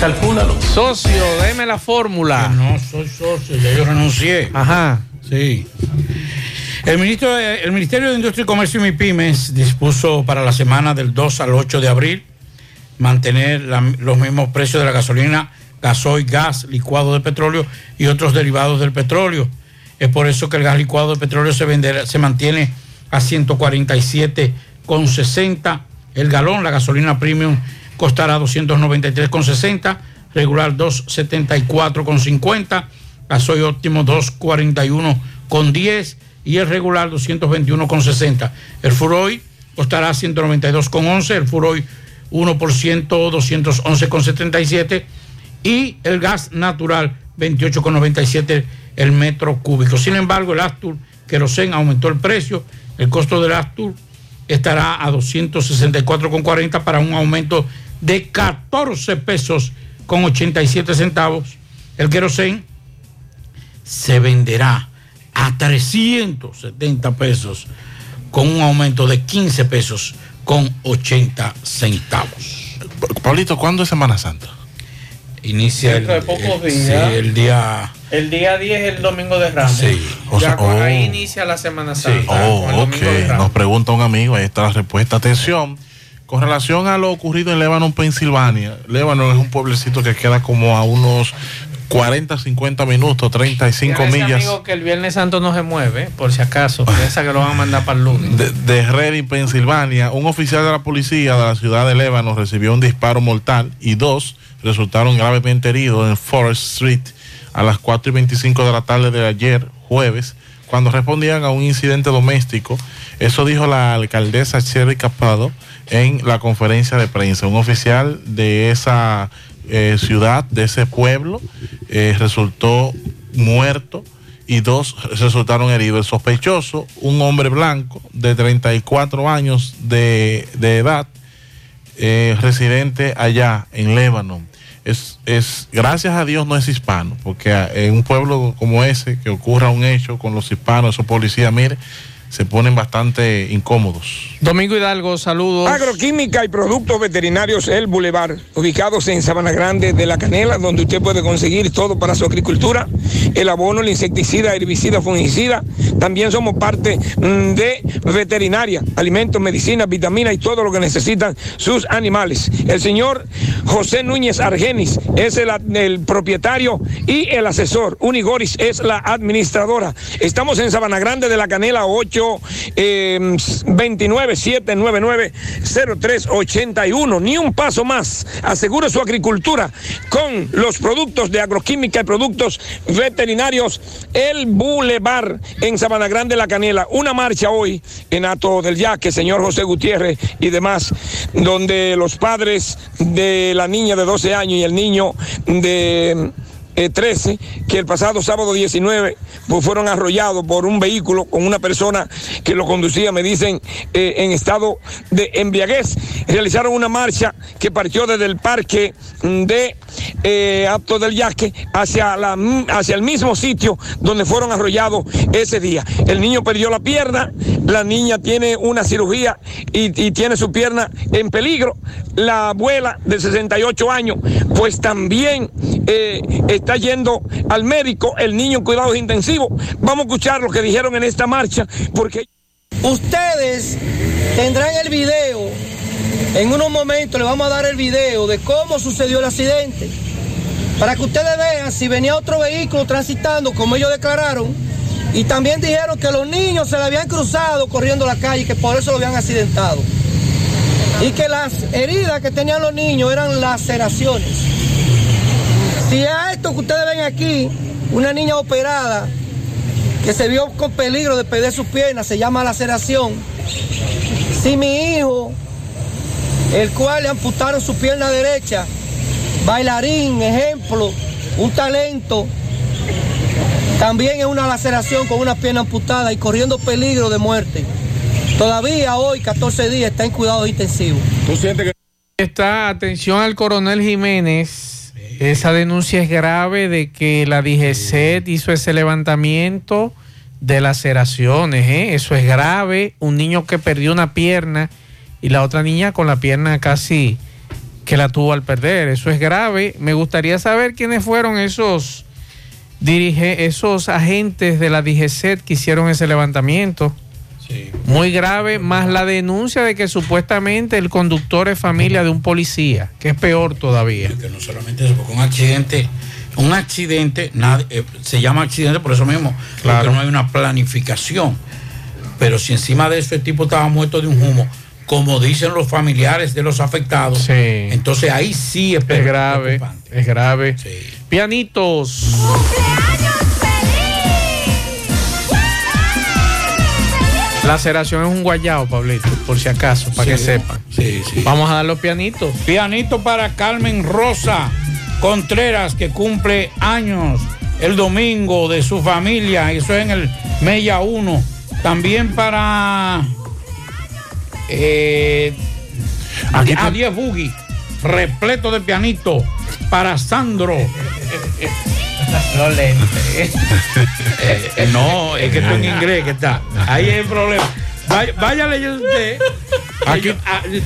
calcúlalo. Socio, déme la fórmula. No soy socio, ya yo renuncié. Ajá. Sí. El, ministro de- el Ministerio de Industria y Comercio y MIPIMES dispuso para la semana del 2 al 8 de abril mantener la- los mismos precios de la gasolina, gasoil, gas, licuado de petróleo y otros derivados del petróleo. Es por eso que el gas licuado de petróleo se, venderá- se mantiene a 147,60 el galón, la gasolina premium costará 293,60, regular 274,50, gasoil óptimo 241,10 y el regular 221,60. El Furoy costará 192,11, el Furoy 1% 211,77 y el gas natural 28,97 el metro cúbico. Sin embargo, el Astur Querosén aumentó el precio, el costo del Astur estará a 264,40 para un aumento de 14 pesos con 87 centavos. El querosén se venderá a 370 pesos con un aumento de 15 pesos con 80 centavos. Pablito, ¿cuándo es Semana Santa? Inicia el, de pocos el- días. sí, el día El día 10 es el domingo de Ramos. Sí. O Ya ahí oh. inicia la Semana Santa. Oh. Nos pregunta un amigo, ahí está la respuesta. Atención, con relación a lo ocurrido en Lebanon, Pensilvania. Lebanon es un pueblecito que queda como a unos 40, 50 minutos, 35 Dígale a ese millas amigo que el Viernes Santo no se mueve, por si acaso. Piensa que lo van a mandar para el lunes. de, de Reading, Pensilvania. Un oficial de la policía de la ciudad de Lebanon recibió un disparo mortal y dos resultaron gravemente heridos en Forest Street a las 4 y 25 de la tarde de ayer, jueves, cuando respondían a un incidente doméstico. Eso dijo la alcaldesa Cherry Capado en la conferencia de prensa. Un oficial de esa eh, ciudad, de ese pueblo, eh, resultó muerto y dos resultaron heridos. El sospechoso, un hombre blanco de 34 años de, edad, eh, residente allá en Lebanon. Es, es, gracias a Dios no es hispano, porque a- en un pueblo como ese, que ocurra un hecho con los hispanos, esos policías, mire, se ponen bastante incómodos. Domingo Hidalgo, saludos. Agroquímica y productos veterinarios El Boulevard, ubicados en Sabana Grande de la Canela, donde usted puede conseguir todo para su agricultura, el abono, el insecticida, herbicida, fungicida. También somos parte mm, de veterinaria, alimentos, medicinas, vitaminas y todo lo que necesitan sus animales. El señor José Núñez Argenis es el, el propietario y el asesor. Unigoris es la administradora. Estamos en Sabana Grande de la Canela 8 eh, 29 799 0381. Ni un paso más. Asegure su agricultura con los productos de agroquímica y productos veterinarios. El Boulevard en Sabana Grande La Canela. Una marcha hoy en Ato del Yaque, señor José Gutiérrez y demás, donde los padres de la niña de 12 años y el niño de eh, 13, que el pasado sábado 19 pues, fueron arrollados por un vehículo con una persona que lo conducía, me dicen, eh, en estado de embriaguez. Realizaron una marcha que partió desde el parque de eh, Apto del Yaque hacia, la, hacia el mismo sitio donde fueron arrollados ese día. El niño perdió la pierna, la niña tiene una cirugía y, y tiene su pierna en peligro. La abuela de 68 años, pues también eh, está yendo al médico, el niño en cuidados intensivos. Vamos a escuchar lo que dijeron en esta marcha, porque... Ustedes tendrán el video, en unos momentos les vamos a dar el video de cómo sucedió el accidente, para que ustedes vean si venía otro vehículo transitando, como ellos declararon, y también dijeron que los niños se le habían cruzado corriendo la calle que por eso lo habían accidentado. Y que las heridas que tenían los niños eran laceraciones. Si a esto que ustedes ven aquí, una niña operada que se vio con peligro de perder sus piernas, se llama laceración. Si mi hijo, el cual le amputaron su pierna derecha, bailarín, ejemplo, un talento, también es una laceración con una pierna amputada y corriendo peligro de muerte. Todavía hoy, 14 días, está en cuidados intensivos. ¿Tú sientes que... Está, atención al coronel Jiménez. Esa denuncia es grave de que la DGCET hizo ese levantamiento de laceraciones. ¿eh? Eso es grave. Un niño que perdió una pierna y la otra niña con la pierna casi que la tuvo al perder. Eso es grave. Me gustaría saber quiénes fueron esos, dirige, esos agentes de la DGCET que hicieron ese levantamiento. Muy grave, más la denuncia de que supuestamente el conductor es familia de un policía, que es peor todavía. Que no solamente eso, porque un accidente, un accidente nadie- eh, se llama accidente por eso mismo, Claro. porque no hay una planificación. Pero si encima de eso el tipo estaba muerto de un humo, como dicen los familiares de los afectados, entonces ahí sí es, Es grave, es grave. Pianitos. Laceración es un guayao, Pablito, por si acaso, para que sepan. Sí, sí. Vamos a dar los pianitos. Pianito para Carmen Rosa Contreras, que cumple años el domingo de su familia, eso es en el Mella 1. También para eh, a 10 Boogie, repleto de pianito para Sandro. Los lentes. Eh, no, es que esto en inglés que está. Ahí hay el problema. Vaya, vaya leyendo usted. Aquí,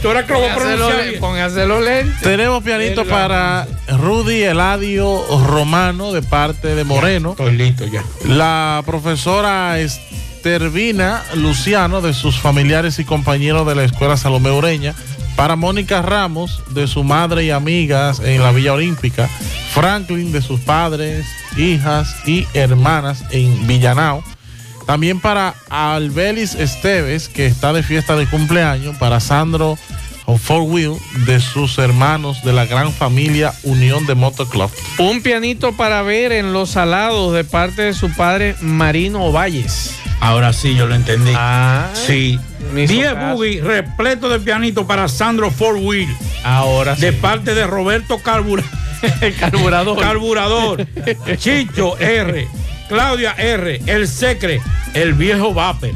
tú eras que lo voy a pronunciar bien. Póngase los lentes. Tenemos pianito para Rudy Eladio Romano de parte de Moreno. Estoy listo ya. La profesora Estervina Luciano de sus familiares y compañeros de la Escuela Salomé Ureña. Para Mónica Ramos de su madre y amigas en la Villa Olímpica. Franklin de sus padres, hijas y hermanas en Villanao. También para Albelis Esteves, que está de fiesta de cumpleaños. Para Sandro Four Wheel, de sus hermanos de la gran familia Unión de Motoclub. Un pianito para ver en los salados de parte de su padre Marino Valles. Ahora sí, yo lo entendí. sí. me hizo 10 caso. boogie repleto de pianito para Sandro Four Wheel. Ahora De parte de Roberto Carbura- Carburador. Carburador. Chicho R. Claudia R. El Secre. El viejo Vapor.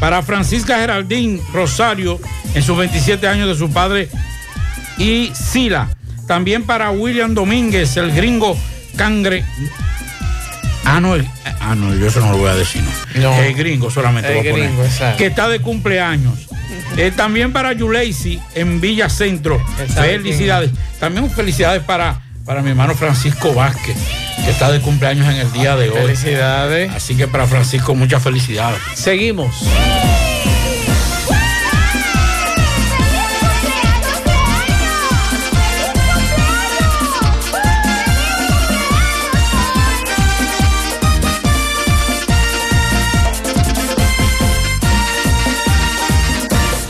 Para Francisca Geraldín Rosario en sus 27 años de su padre y Sila. También para William Domínguez, el gringo cangre. Ah, no, el- ah, no, yo eso no lo voy a decir. No. No. El gringo solamente. El voy a poner. gringo, exacto. Que está de cumpleaños. Eh, también para Yuleisi en Villa Centro. Felicidades. También felicidades para, para mi hermano Francisco Vázquez, que está de cumpleaños en el día de hoy. Felicidades. Así que para Francisco, muchas felicidades. Seguimos.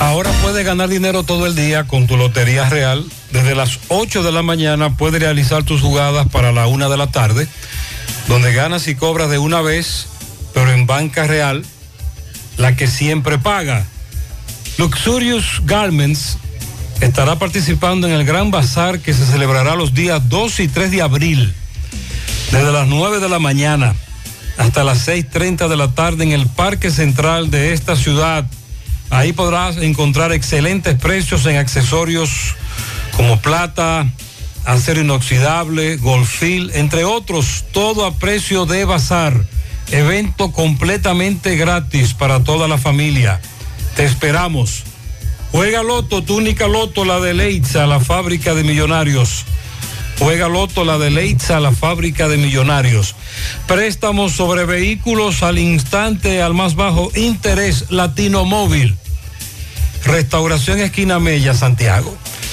Ahora puedes ganar dinero todo el día con tu Lotería Real. Desde las 8 de la mañana puedes realizar tus jugadas para la 1 de la tarde, donde ganas y cobras de una vez, pero en banca real, la que siempre paga. Luxurious Garments estará participando en el Gran Bazar que se celebrará los días 2 y 3 de abril, desde las 9 de la mañana hasta las 6.30 de la tarde en el Parque Central de esta ciudad. Ahí podrás encontrar excelentes precios en accesorios como plata, acero inoxidable, golfil, entre otros, todo a precio de bazar. Evento completamente gratis para toda la familia. Te esperamos. Juega Loto, túnica Loto, la de Leitza, la fábrica de millonarios. Juega Loto, la de Leitza, la fábrica de millonarios. Préstamos sobre vehículos al instante, al más bajo interés, Latino Móvil. Restauración Esquina Mella, Santiago.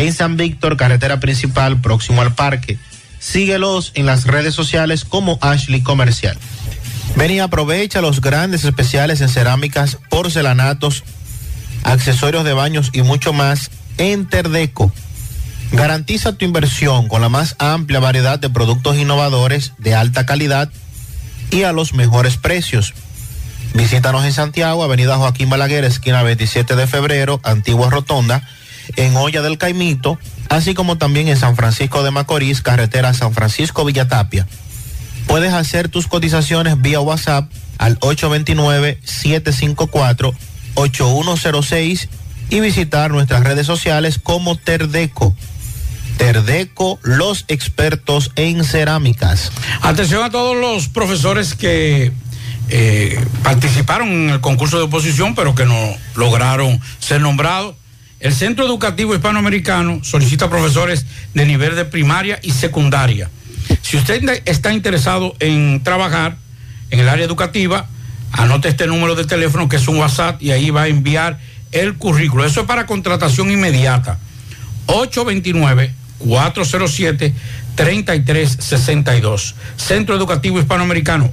En San Víctor, carretera principal, próximo al parque. Síguelos en las redes sociales como Ashley Comercial. Ven y aprovecha los grandes especiales en cerámicas, porcelanatos, accesorios de baños y mucho más en Terdeco. Garantiza tu inversión con la más amplia variedad de productos innovadores de alta calidad y a los mejores precios. Visítanos en Santiago, Avenida Joaquín Balaguer, esquina 27 de febrero, Antigua Rotonda, en Olla del Caimito, así como también en San Francisco de Macorís, carretera San Francisco Villatapia. Puedes hacer tus cotizaciones vía WhatsApp al 829-754-8106 y visitar nuestras redes sociales como Terdeco. Terdeco, los expertos en cerámicas. Atención a todos los profesores que eh, participaron en el concurso de oposición, pero que no lograron ser nombrados. El Centro Educativo Hispanoamericano solicita profesores de nivel de primaria y secundaria. Si usted está interesado en trabajar en el área educativa, anote este número de teléfono que es un WhatsApp y ahí va a enviar el currículo. Eso es para contratación inmediata. 829-407-3362. Centro Educativo Hispanoamericano,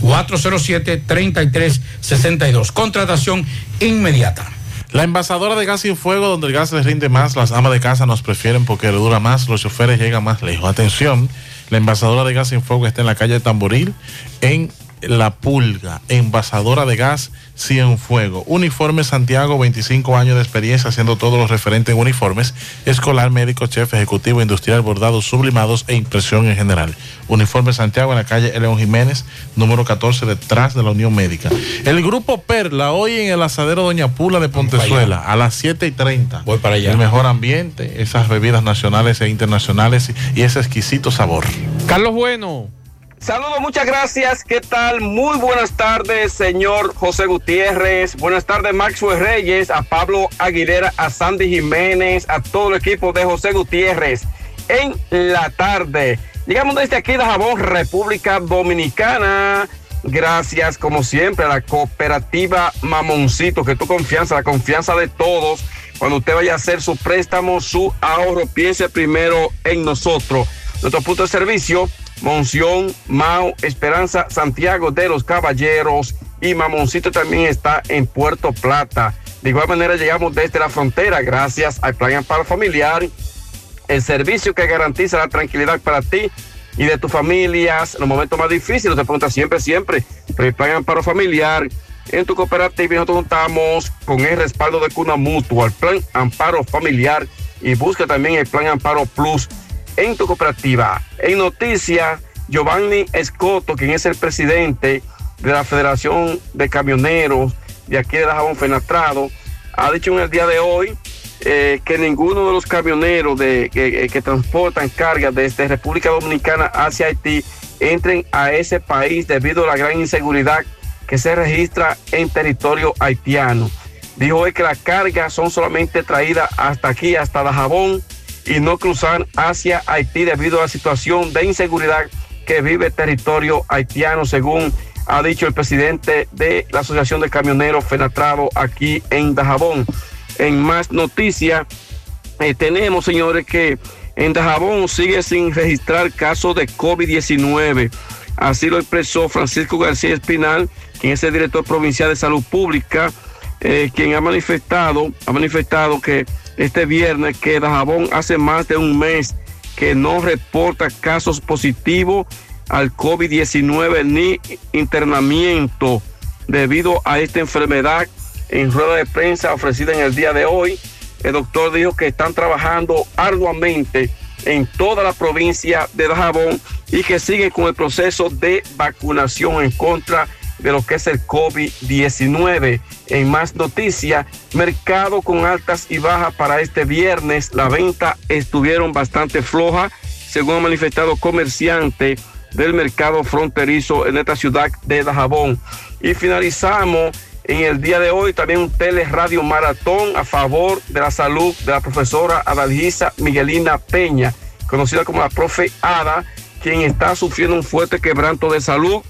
829-407-3362. Contratación inmediata. La envasadora de gas sin fuego, donde el gas les rinde más, las amas de casa nos prefieren porque dura más, los choferes llegan más lejos. Atención, la envasadora de gas sin fuego está en la calle Tamboril, en La Pulga, envasadora de gas sin fuego. Uniforme Santiago, 25 años de experiencia haciendo todos los referentes en uniformes, escolar, médico, chef, ejecutivo, industrial, bordados, sublimados e impresión en general. Uniforme Santiago en la calle León Jiménez, número 14, detrás de la Unión Médica. El grupo Perla, hoy en el asadero Doña Pula de Pontezuela, a las 7 y 30. Voy para allá. El mejor ambiente, esas bebidas nacionales e internacionales y ese exquisito sabor. Carlos Bueno. Saludos, muchas gracias. ¿Qué tal? Muy buenas tardes, señor José Gutiérrez. Buenas tardes, Maxwell Reyes, a Pablo Aguilera, a Sandy Jiménez, a todo el equipo de José Gutiérrez. En la tarde. Llegamos desde aquí de Jabón, República Dominicana. Gracias, como siempre, a la cooperativa Mamoncito, que tu confianza, la confianza de todos Cuando usted vaya a hacer su préstamo, su ahorro, piense primero en nosotros. Nuestro punto de servicio, Monción, Mao, Esperanza, Santiago de los Caballeros y Mamoncito también está en Puerto Plata. De igual manera llegamos desde la frontera gracias al Plan Amparo Familiar, el servicio que garantiza la tranquilidad para ti y de tus familias en los momentos más difíciles. Te pregunta siempre, siempre, pero el Plan Amparo Familiar en tu cooperativa y nosotros contamos con el respaldo de Cuna Mutua, el Plan Amparo Familiar y busca también el Plan Amparo Plus en tu cooperativa. En noticias, Giovanni Escoto, quien es el presidente de la Federación de Camioneros de aquí de Dajabón Fenatrado, ha dicho en el día de hoy eh, que ninguno de los camioneros de, que, que transportan cargas desde República Dominicana hacia Haití entren a ese país debido a la gran inseguridad que se registra en territorio haitiano. Dijo hoy que las cargas son solamente traídas hasta aquí, hasta Dajabón, y no cruzar hacia Haití debido a la situación de inseguridad que vive el territorio haitiano, según ha dicho el presidente de la Asociación de Camioneros Fenatrado aquí en Dajabón. En más noticias, eh, tenemos, señores, que en Dajabón sigue sin registrar casos de COVID-19. Así lo expresó Francisco García Espinal, quien es el director provincial de salud pública, eh, quien ha manifestado, ha manifestado que este viernes que Dajabón hace más de un mes que no reporta casos positivos al COVID-19 ni internamiento debido a esta enfermedad. En rueda de prensa ofrecida en el día de hoy, el doctor dijo que están trabajando arduamente en toda la provincia de Dajabón y que siguen con el proceso de vacunación en contra de lo que es el COVID-19. En más noticias, mercado con altas y bajas para este viernes. La venta estuvieron bastante floja, según ha manifestado comerciante del mercado fronterizo en esta ciudad de Dajabón. Y finalizamos en el día de hoy también un teleradio maratón a favor de la salud de la profesora Adalgisa Miguelina Peña, conocida como la profe Ada, quien está sufriendo un fuerte quebranto de salud,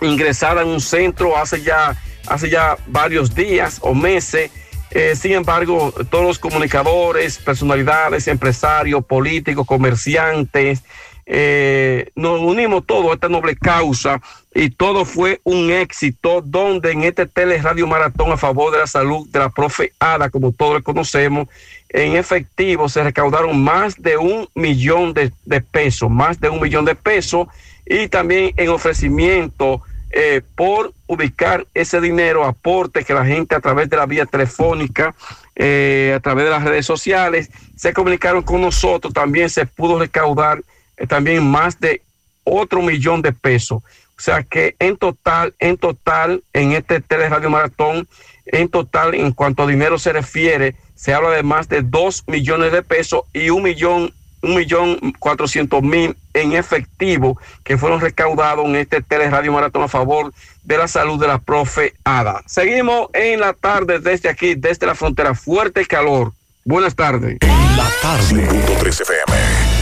ingresada en un centro hace ya, hace ya varios días o meses. Eh, sin embargo, todos los comunicadores, personalidades, empresarios, políticos, comerciantes, eh, nos unimos todos a esta noble causa y todo fue un éxito donde en este teleradio maratón a favor de la salud de la profe Ada, como todos conocemos, en efectivo se recaudaron más de un millón de, de pesos, más de un millón de pesos y también en ofrecimiento eh, por ubicar ese dinero, aporte que la gente a través de la vía telefónica, eh, a través de las redes sociales, se comunicaron con nosotros, también se pudo recaudar eh, también más de otro millón de pesos. O sea que en total, en total, en este teleradio maratón, en total, en cuanto a dinero se refiere, se habla de más de dos millones de pesos y un millón, un millón cuatrocientos mil en efectivo que fueron recaudados en este teleradio maratón a favor de la salud de la profe Ada. Seguimos en la tarde desde aquí, desde la frontera. Fuerte calor. Buenas tardes. La tarde. FM.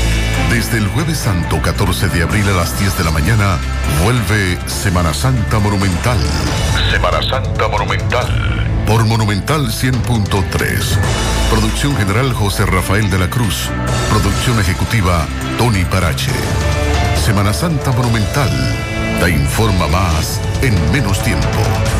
Desde el jueves santo 14 de abril a las 10 de la mañana, vuelve Semana Santa Monumental. Semana Santa Monumental. Por Monumental 100.3. Producción general José Rafael de la Cruz. Producción ejecutiva Tony Parache. Semana Santa Monumental. Te informa más en menos tiempo.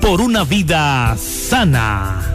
Por una vida sana.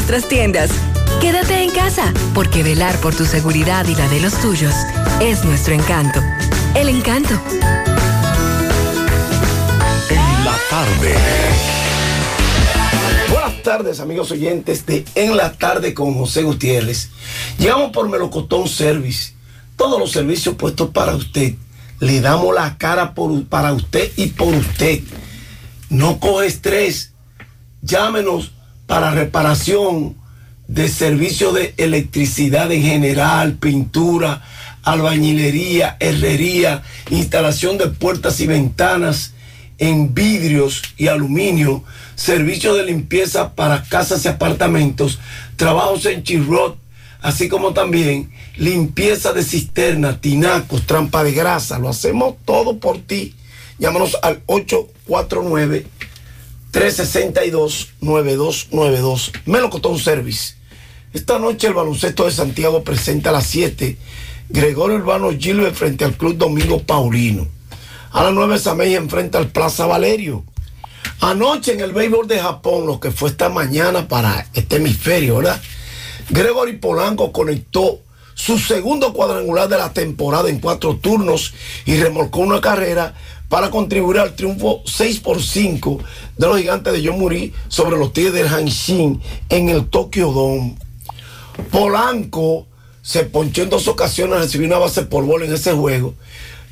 nuestras tiendas. Quédate en casa, porque velar por tu seguridad y la de los tuyos es nuestro encanto. El encanto. En la tarde. Buenas tardes, amigos oyentes de En la tarde con José Gutiérrez. Llegamos por Melocotón Service. Todos los servicios puestos para usted. Le damos la cara por, para usted y por usted. No coge estrés. Llámenos para reparación de servicios de electricidad en general, pintura, albañilería, herrería, instalación de puertas y ventanas en vidrios y aluminio, servicios de limpieza para casas y apartamentos, trabajos en chirrot, así como también limpieza de cisterna, tinacos, trampa de grasa. Lo hacemos todo por ti. Llámanos al 849-362-9292. Melocotón Service. Esta noche el baloncesto de Santiago presenta a las 7 Gregorio Urbano Gilbert frente al Club Domingo Paulino. A las 9 Samey enfrenta al Plaza Valerio. Anoche en el béisbol de Japón, lo que fue esta mañana para este hemisferio, ¿verdad? Gregory Polanco conectó su segundo cuadrangular de la temporada en cuatro turnos y remolcó una carrera para contribuir al triunfo 6 por 5 de los gigantes de Yomuri sobre los Tigres del Hanshin en el Tokyo Dome. Polanco se ponchó en dos ocasiones, recibió una base por bola en ese juego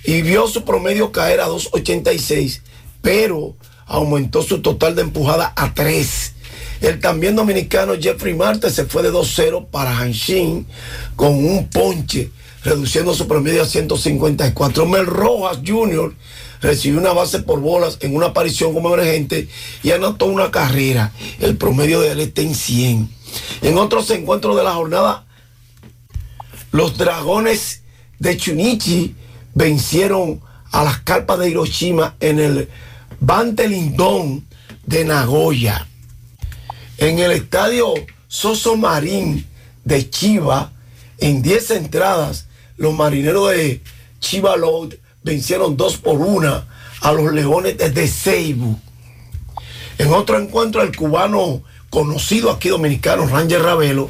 y vio su promedio caer a 2.86, pero aumentó su total de empujada a 3. El también dominicano Jeffrey Marte se fue de 2-0 para Hanshin con un ponche, reduciendo su promedio a 154. Mel Rojas Jr. recibió una base por bolas en una aparición como emergente y anotó una carrera. El promedio de él está en 100. En otros encuentros de la jornada, los dragones de Chunichi vencieron a las carpas de Hiroshima en el Bante Lindón de Nagoya. En el estadio Soso Marín de Chiva, en 10 entradas, los marineros de Chiva Load vencieron 2 por 1 a los leones de Ceibu. En otro encuentro, el cubano conocido aquí dominicano, Ranger Ravelo,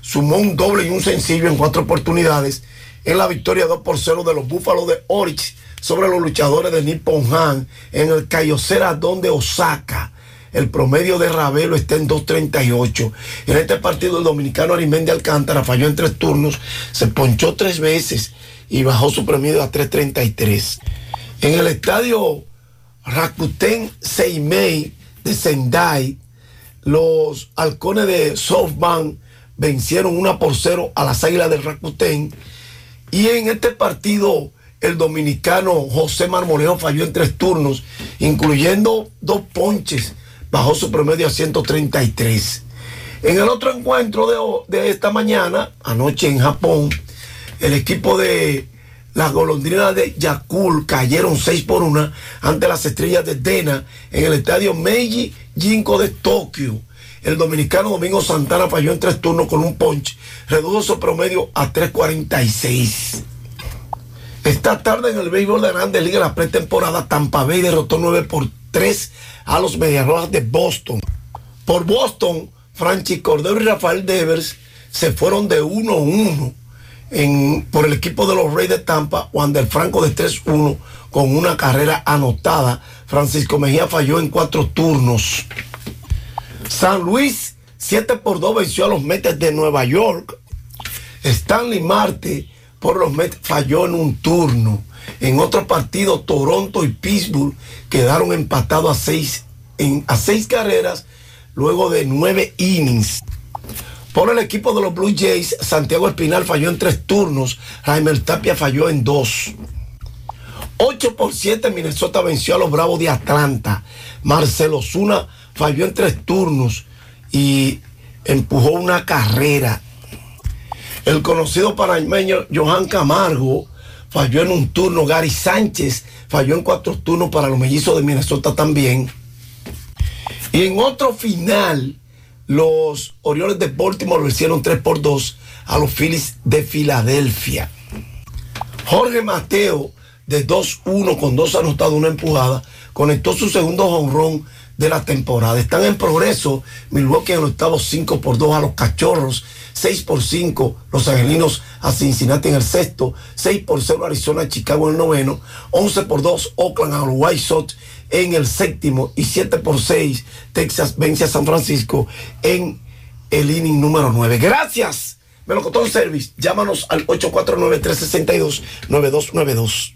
sumó un doble y un sencillo en cuatro oportunidades en la victoria 2 por 0 de los Búfalos de Orix sobre los luchadores de Nippon Han en el Cayocera de Osaka. El promedio de Ravelo está en 2.38. En este partido el dominicano Arimendi Alcántara falló en tres turnos, se ponchó tres veces y bajó su promedio a 3.33. En el estadio Rakuten Seimei de Sendai, los halcones de SoftBank vencieron una por cero a las águilas del Rakuten. Y en este partido, el dominicano José Marmolejo falló en tres turnos, incluyendo dos ponches, bajó su promedio a 133. En el otro encuentro de, de esta mañana, anoche en Japón, el equipo de las golondrinas de Yakul cayeron 6 por 1 ante las estrellas de Dena en el estadio Meiji Jinko de Tokio. El dominicano Domingo Santana falló en tres turnos con un punch, redujo su promedio a 3.46. Esta tarde en el béisbol de Grandes Ligas, la pretemporada, Tampa Bay derrotó 9 por 3 a los Mediarrojas de Boston. Por Boston, Franchi Cordero y Rafael Devers se fueron de 1-1 por el equipo de los Reyes de Tampa, Wander Franco de 3-1 con una carrera anotada. Francisco Mejía falló en cuatro turnos. San Luis 7 por 2 venció a los Mets de Nueva York. Stanley Marte por los Mets falló en un turno. En otro partido, Toronto y Pittsburgh quedaron empatados a seis, en, a seis carreras luego de nueve innings. Por el equipo de los Blue Jays, Santiago Espinal falló en tres turnos, Jaime Tapia falló en dos. 8 por 7 Minnesota venció a los Bravos de Atlanta. Marcelo Zuna falló en tres turnos y empujó una carrera. El conocido panameño Johan Camargo falló en un turno. Gary Sánchez falló en cuatro turnos para los mellizos de Minnesota también. Y en otro final, los Orioles de Baltimore lo hicieron 3 por 2 a los Phillies de Filadelfia. Jorge Mateo, de 2-1 con dos anotados, una empujada, conectó su segundo jonrón de la temporada. Están en progreso Milwaukee en el octavo 5 por 2 a los Cachorros, 6 por 5 los Angelinos a Cincinnati en el sexto, 6 por 0 Arizona Chicago en el noveno, 11 por 2 Oakland a los White Sox en el séptimo y 7 por 6 Texas vence a San Francisco en el inning número 9. Gracias. Melocotón Service, llámanos al 849-362-9292.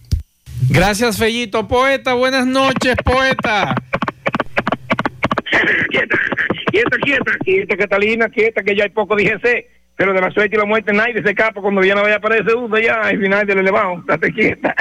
Gracias, Fellito. Poeta, buenas noches, poeta. Quieta, quieta, quieta, Catalina, quieta, que ya hay poco dijese, pero de la suerte y la muerte nadie se escapa cuando ya no vaya a aparecer duda ya al final del elevado, estate quieta.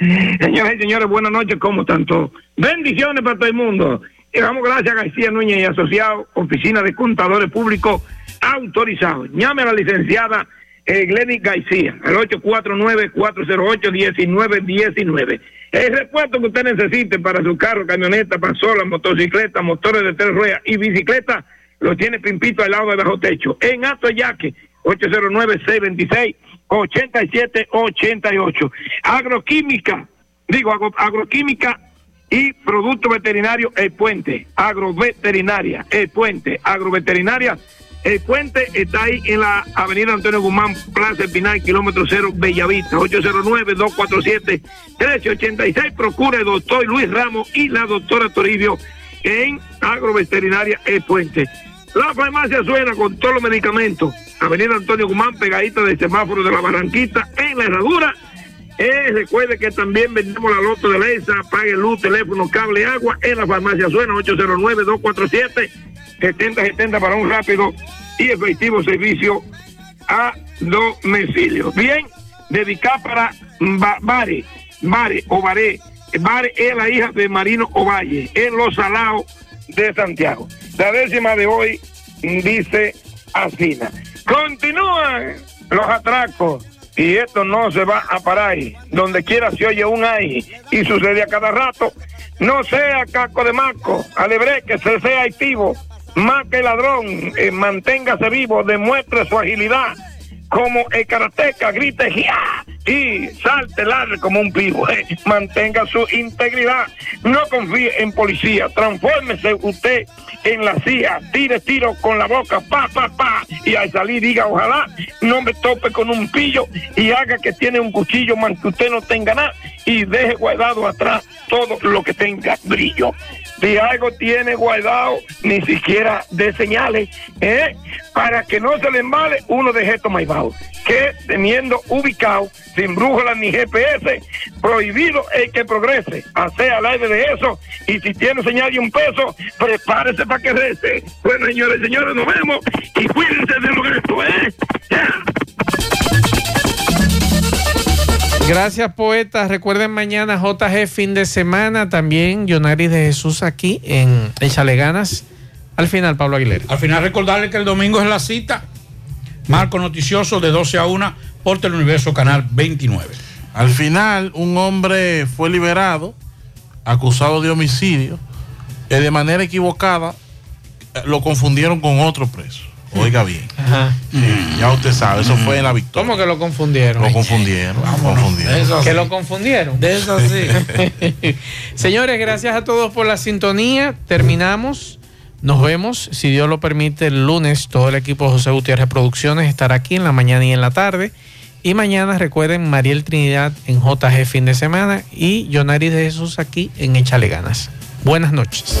Señoras y señores, buenas noches, ¿cómo están todos? Bendiciones para todo el mundo. Y damos gracias a García Núñez y Asociados, Oficina de Contadores Públicos Autorizados. Llame a la licenciada eh, Glenny García, al 849-408-1919. El repuesto que usted necesite para su carro, camioneta, pasola, motocicleta, motores de tres ruedas y bicicleta, lo tiene Pimpito al lado de bajo techo. En Alto Yaque, 809-626-8788. Agroquímica, digo, agro- agroquímica y producto veterinario El Puente, agroveterinaria El Puente, agroveterinaria El Puente está ahí en la avenida Antonio Guzmán, Plaza Espinal, kilómetro cero, Bellavista, 809-247-1386. Procura el doctor Luis Ramos y la doctora Toribio en agroveterinaria El Puente. La farmacia suena con todos los medicamentos. Avenida Antonio Guzmán, pegadita del semáforo de la Barranquita, en la herradura. Eh, recuerde que también vendemos la loto de Leisa, pague luz, teléfono, cable, agua en la farmacia Suena 809-247-7070 para un rápido y efectivo servicio a domicilio. Bien, dedicada para Ba- Bare, Bare o Baré. Bare es la hija de Marino Ovalle, en Los Salados de Santiago. La décima de hoy dice así. Continúan los atracos y esto no se va a parar. Donde quiera se oye un ahí y sucede a cada rato. No sea caco de maco, alebre que se sea activo, más que ladrón, eh, manténgase vivo, demuestre su agilidad. Como el karateca grite ¡Gia! y salte largo como un pivo. eh. Mantenga su integridad. No confíe en policía. Transfórmese usted en la CIA. Tire tiro con la boca. Pa, pa, pa. Y al salir diga ojalá no me tope con un pillo y haga que tiene un cuchillo más que usted no tenga nada y deje guardado atrás todo lo que tenga brillo. Si algo tiene guardado, ni siquiera de señales, ¿eh? para que no se le embale uno de estos malvados. Que teniendo ubicado, sin brújula ni GPS, prohibido el que progrese. Hace al aire de eso, y si tiene señal de un peso, prepárese para que rece. Bueno, señores, señores, nos vemos y cuídense de lo esto, ¿eh? Gracias, poeta. Recuerden mañana JG fin de semana. También Yonaris de Jesús aquí en Échale Ganas. Al final, Pablo Aguilera. Al final, recordarle que el domingo es la cita. Marco noticioso de 12 a 1 por Teleuniverso Canal 29. Al final, un hombre fue liberado, acusado de homicidio, que de manera equivocada eh, lo confundieron con otro preso. Oiga bien. Sí, ya usted sabe, eso fue en la victoria. ¿Cómo que lo confundieron? Lo confundieron. lo confundieron. Que lo confundieron. De eso sí. Señores, gracias a todos por la sintonía. Terminamos. Nos vemos, si Dios lo permite, el lunes. Todo el equipo de José Gutiérrez Producciones estará aquí en la mañana y en la tarde. Y mañana recuerden Mariel Trinidad en JG fin de semana y Yonaris de Jesús aquí en Échale Ganas. Buenas noches.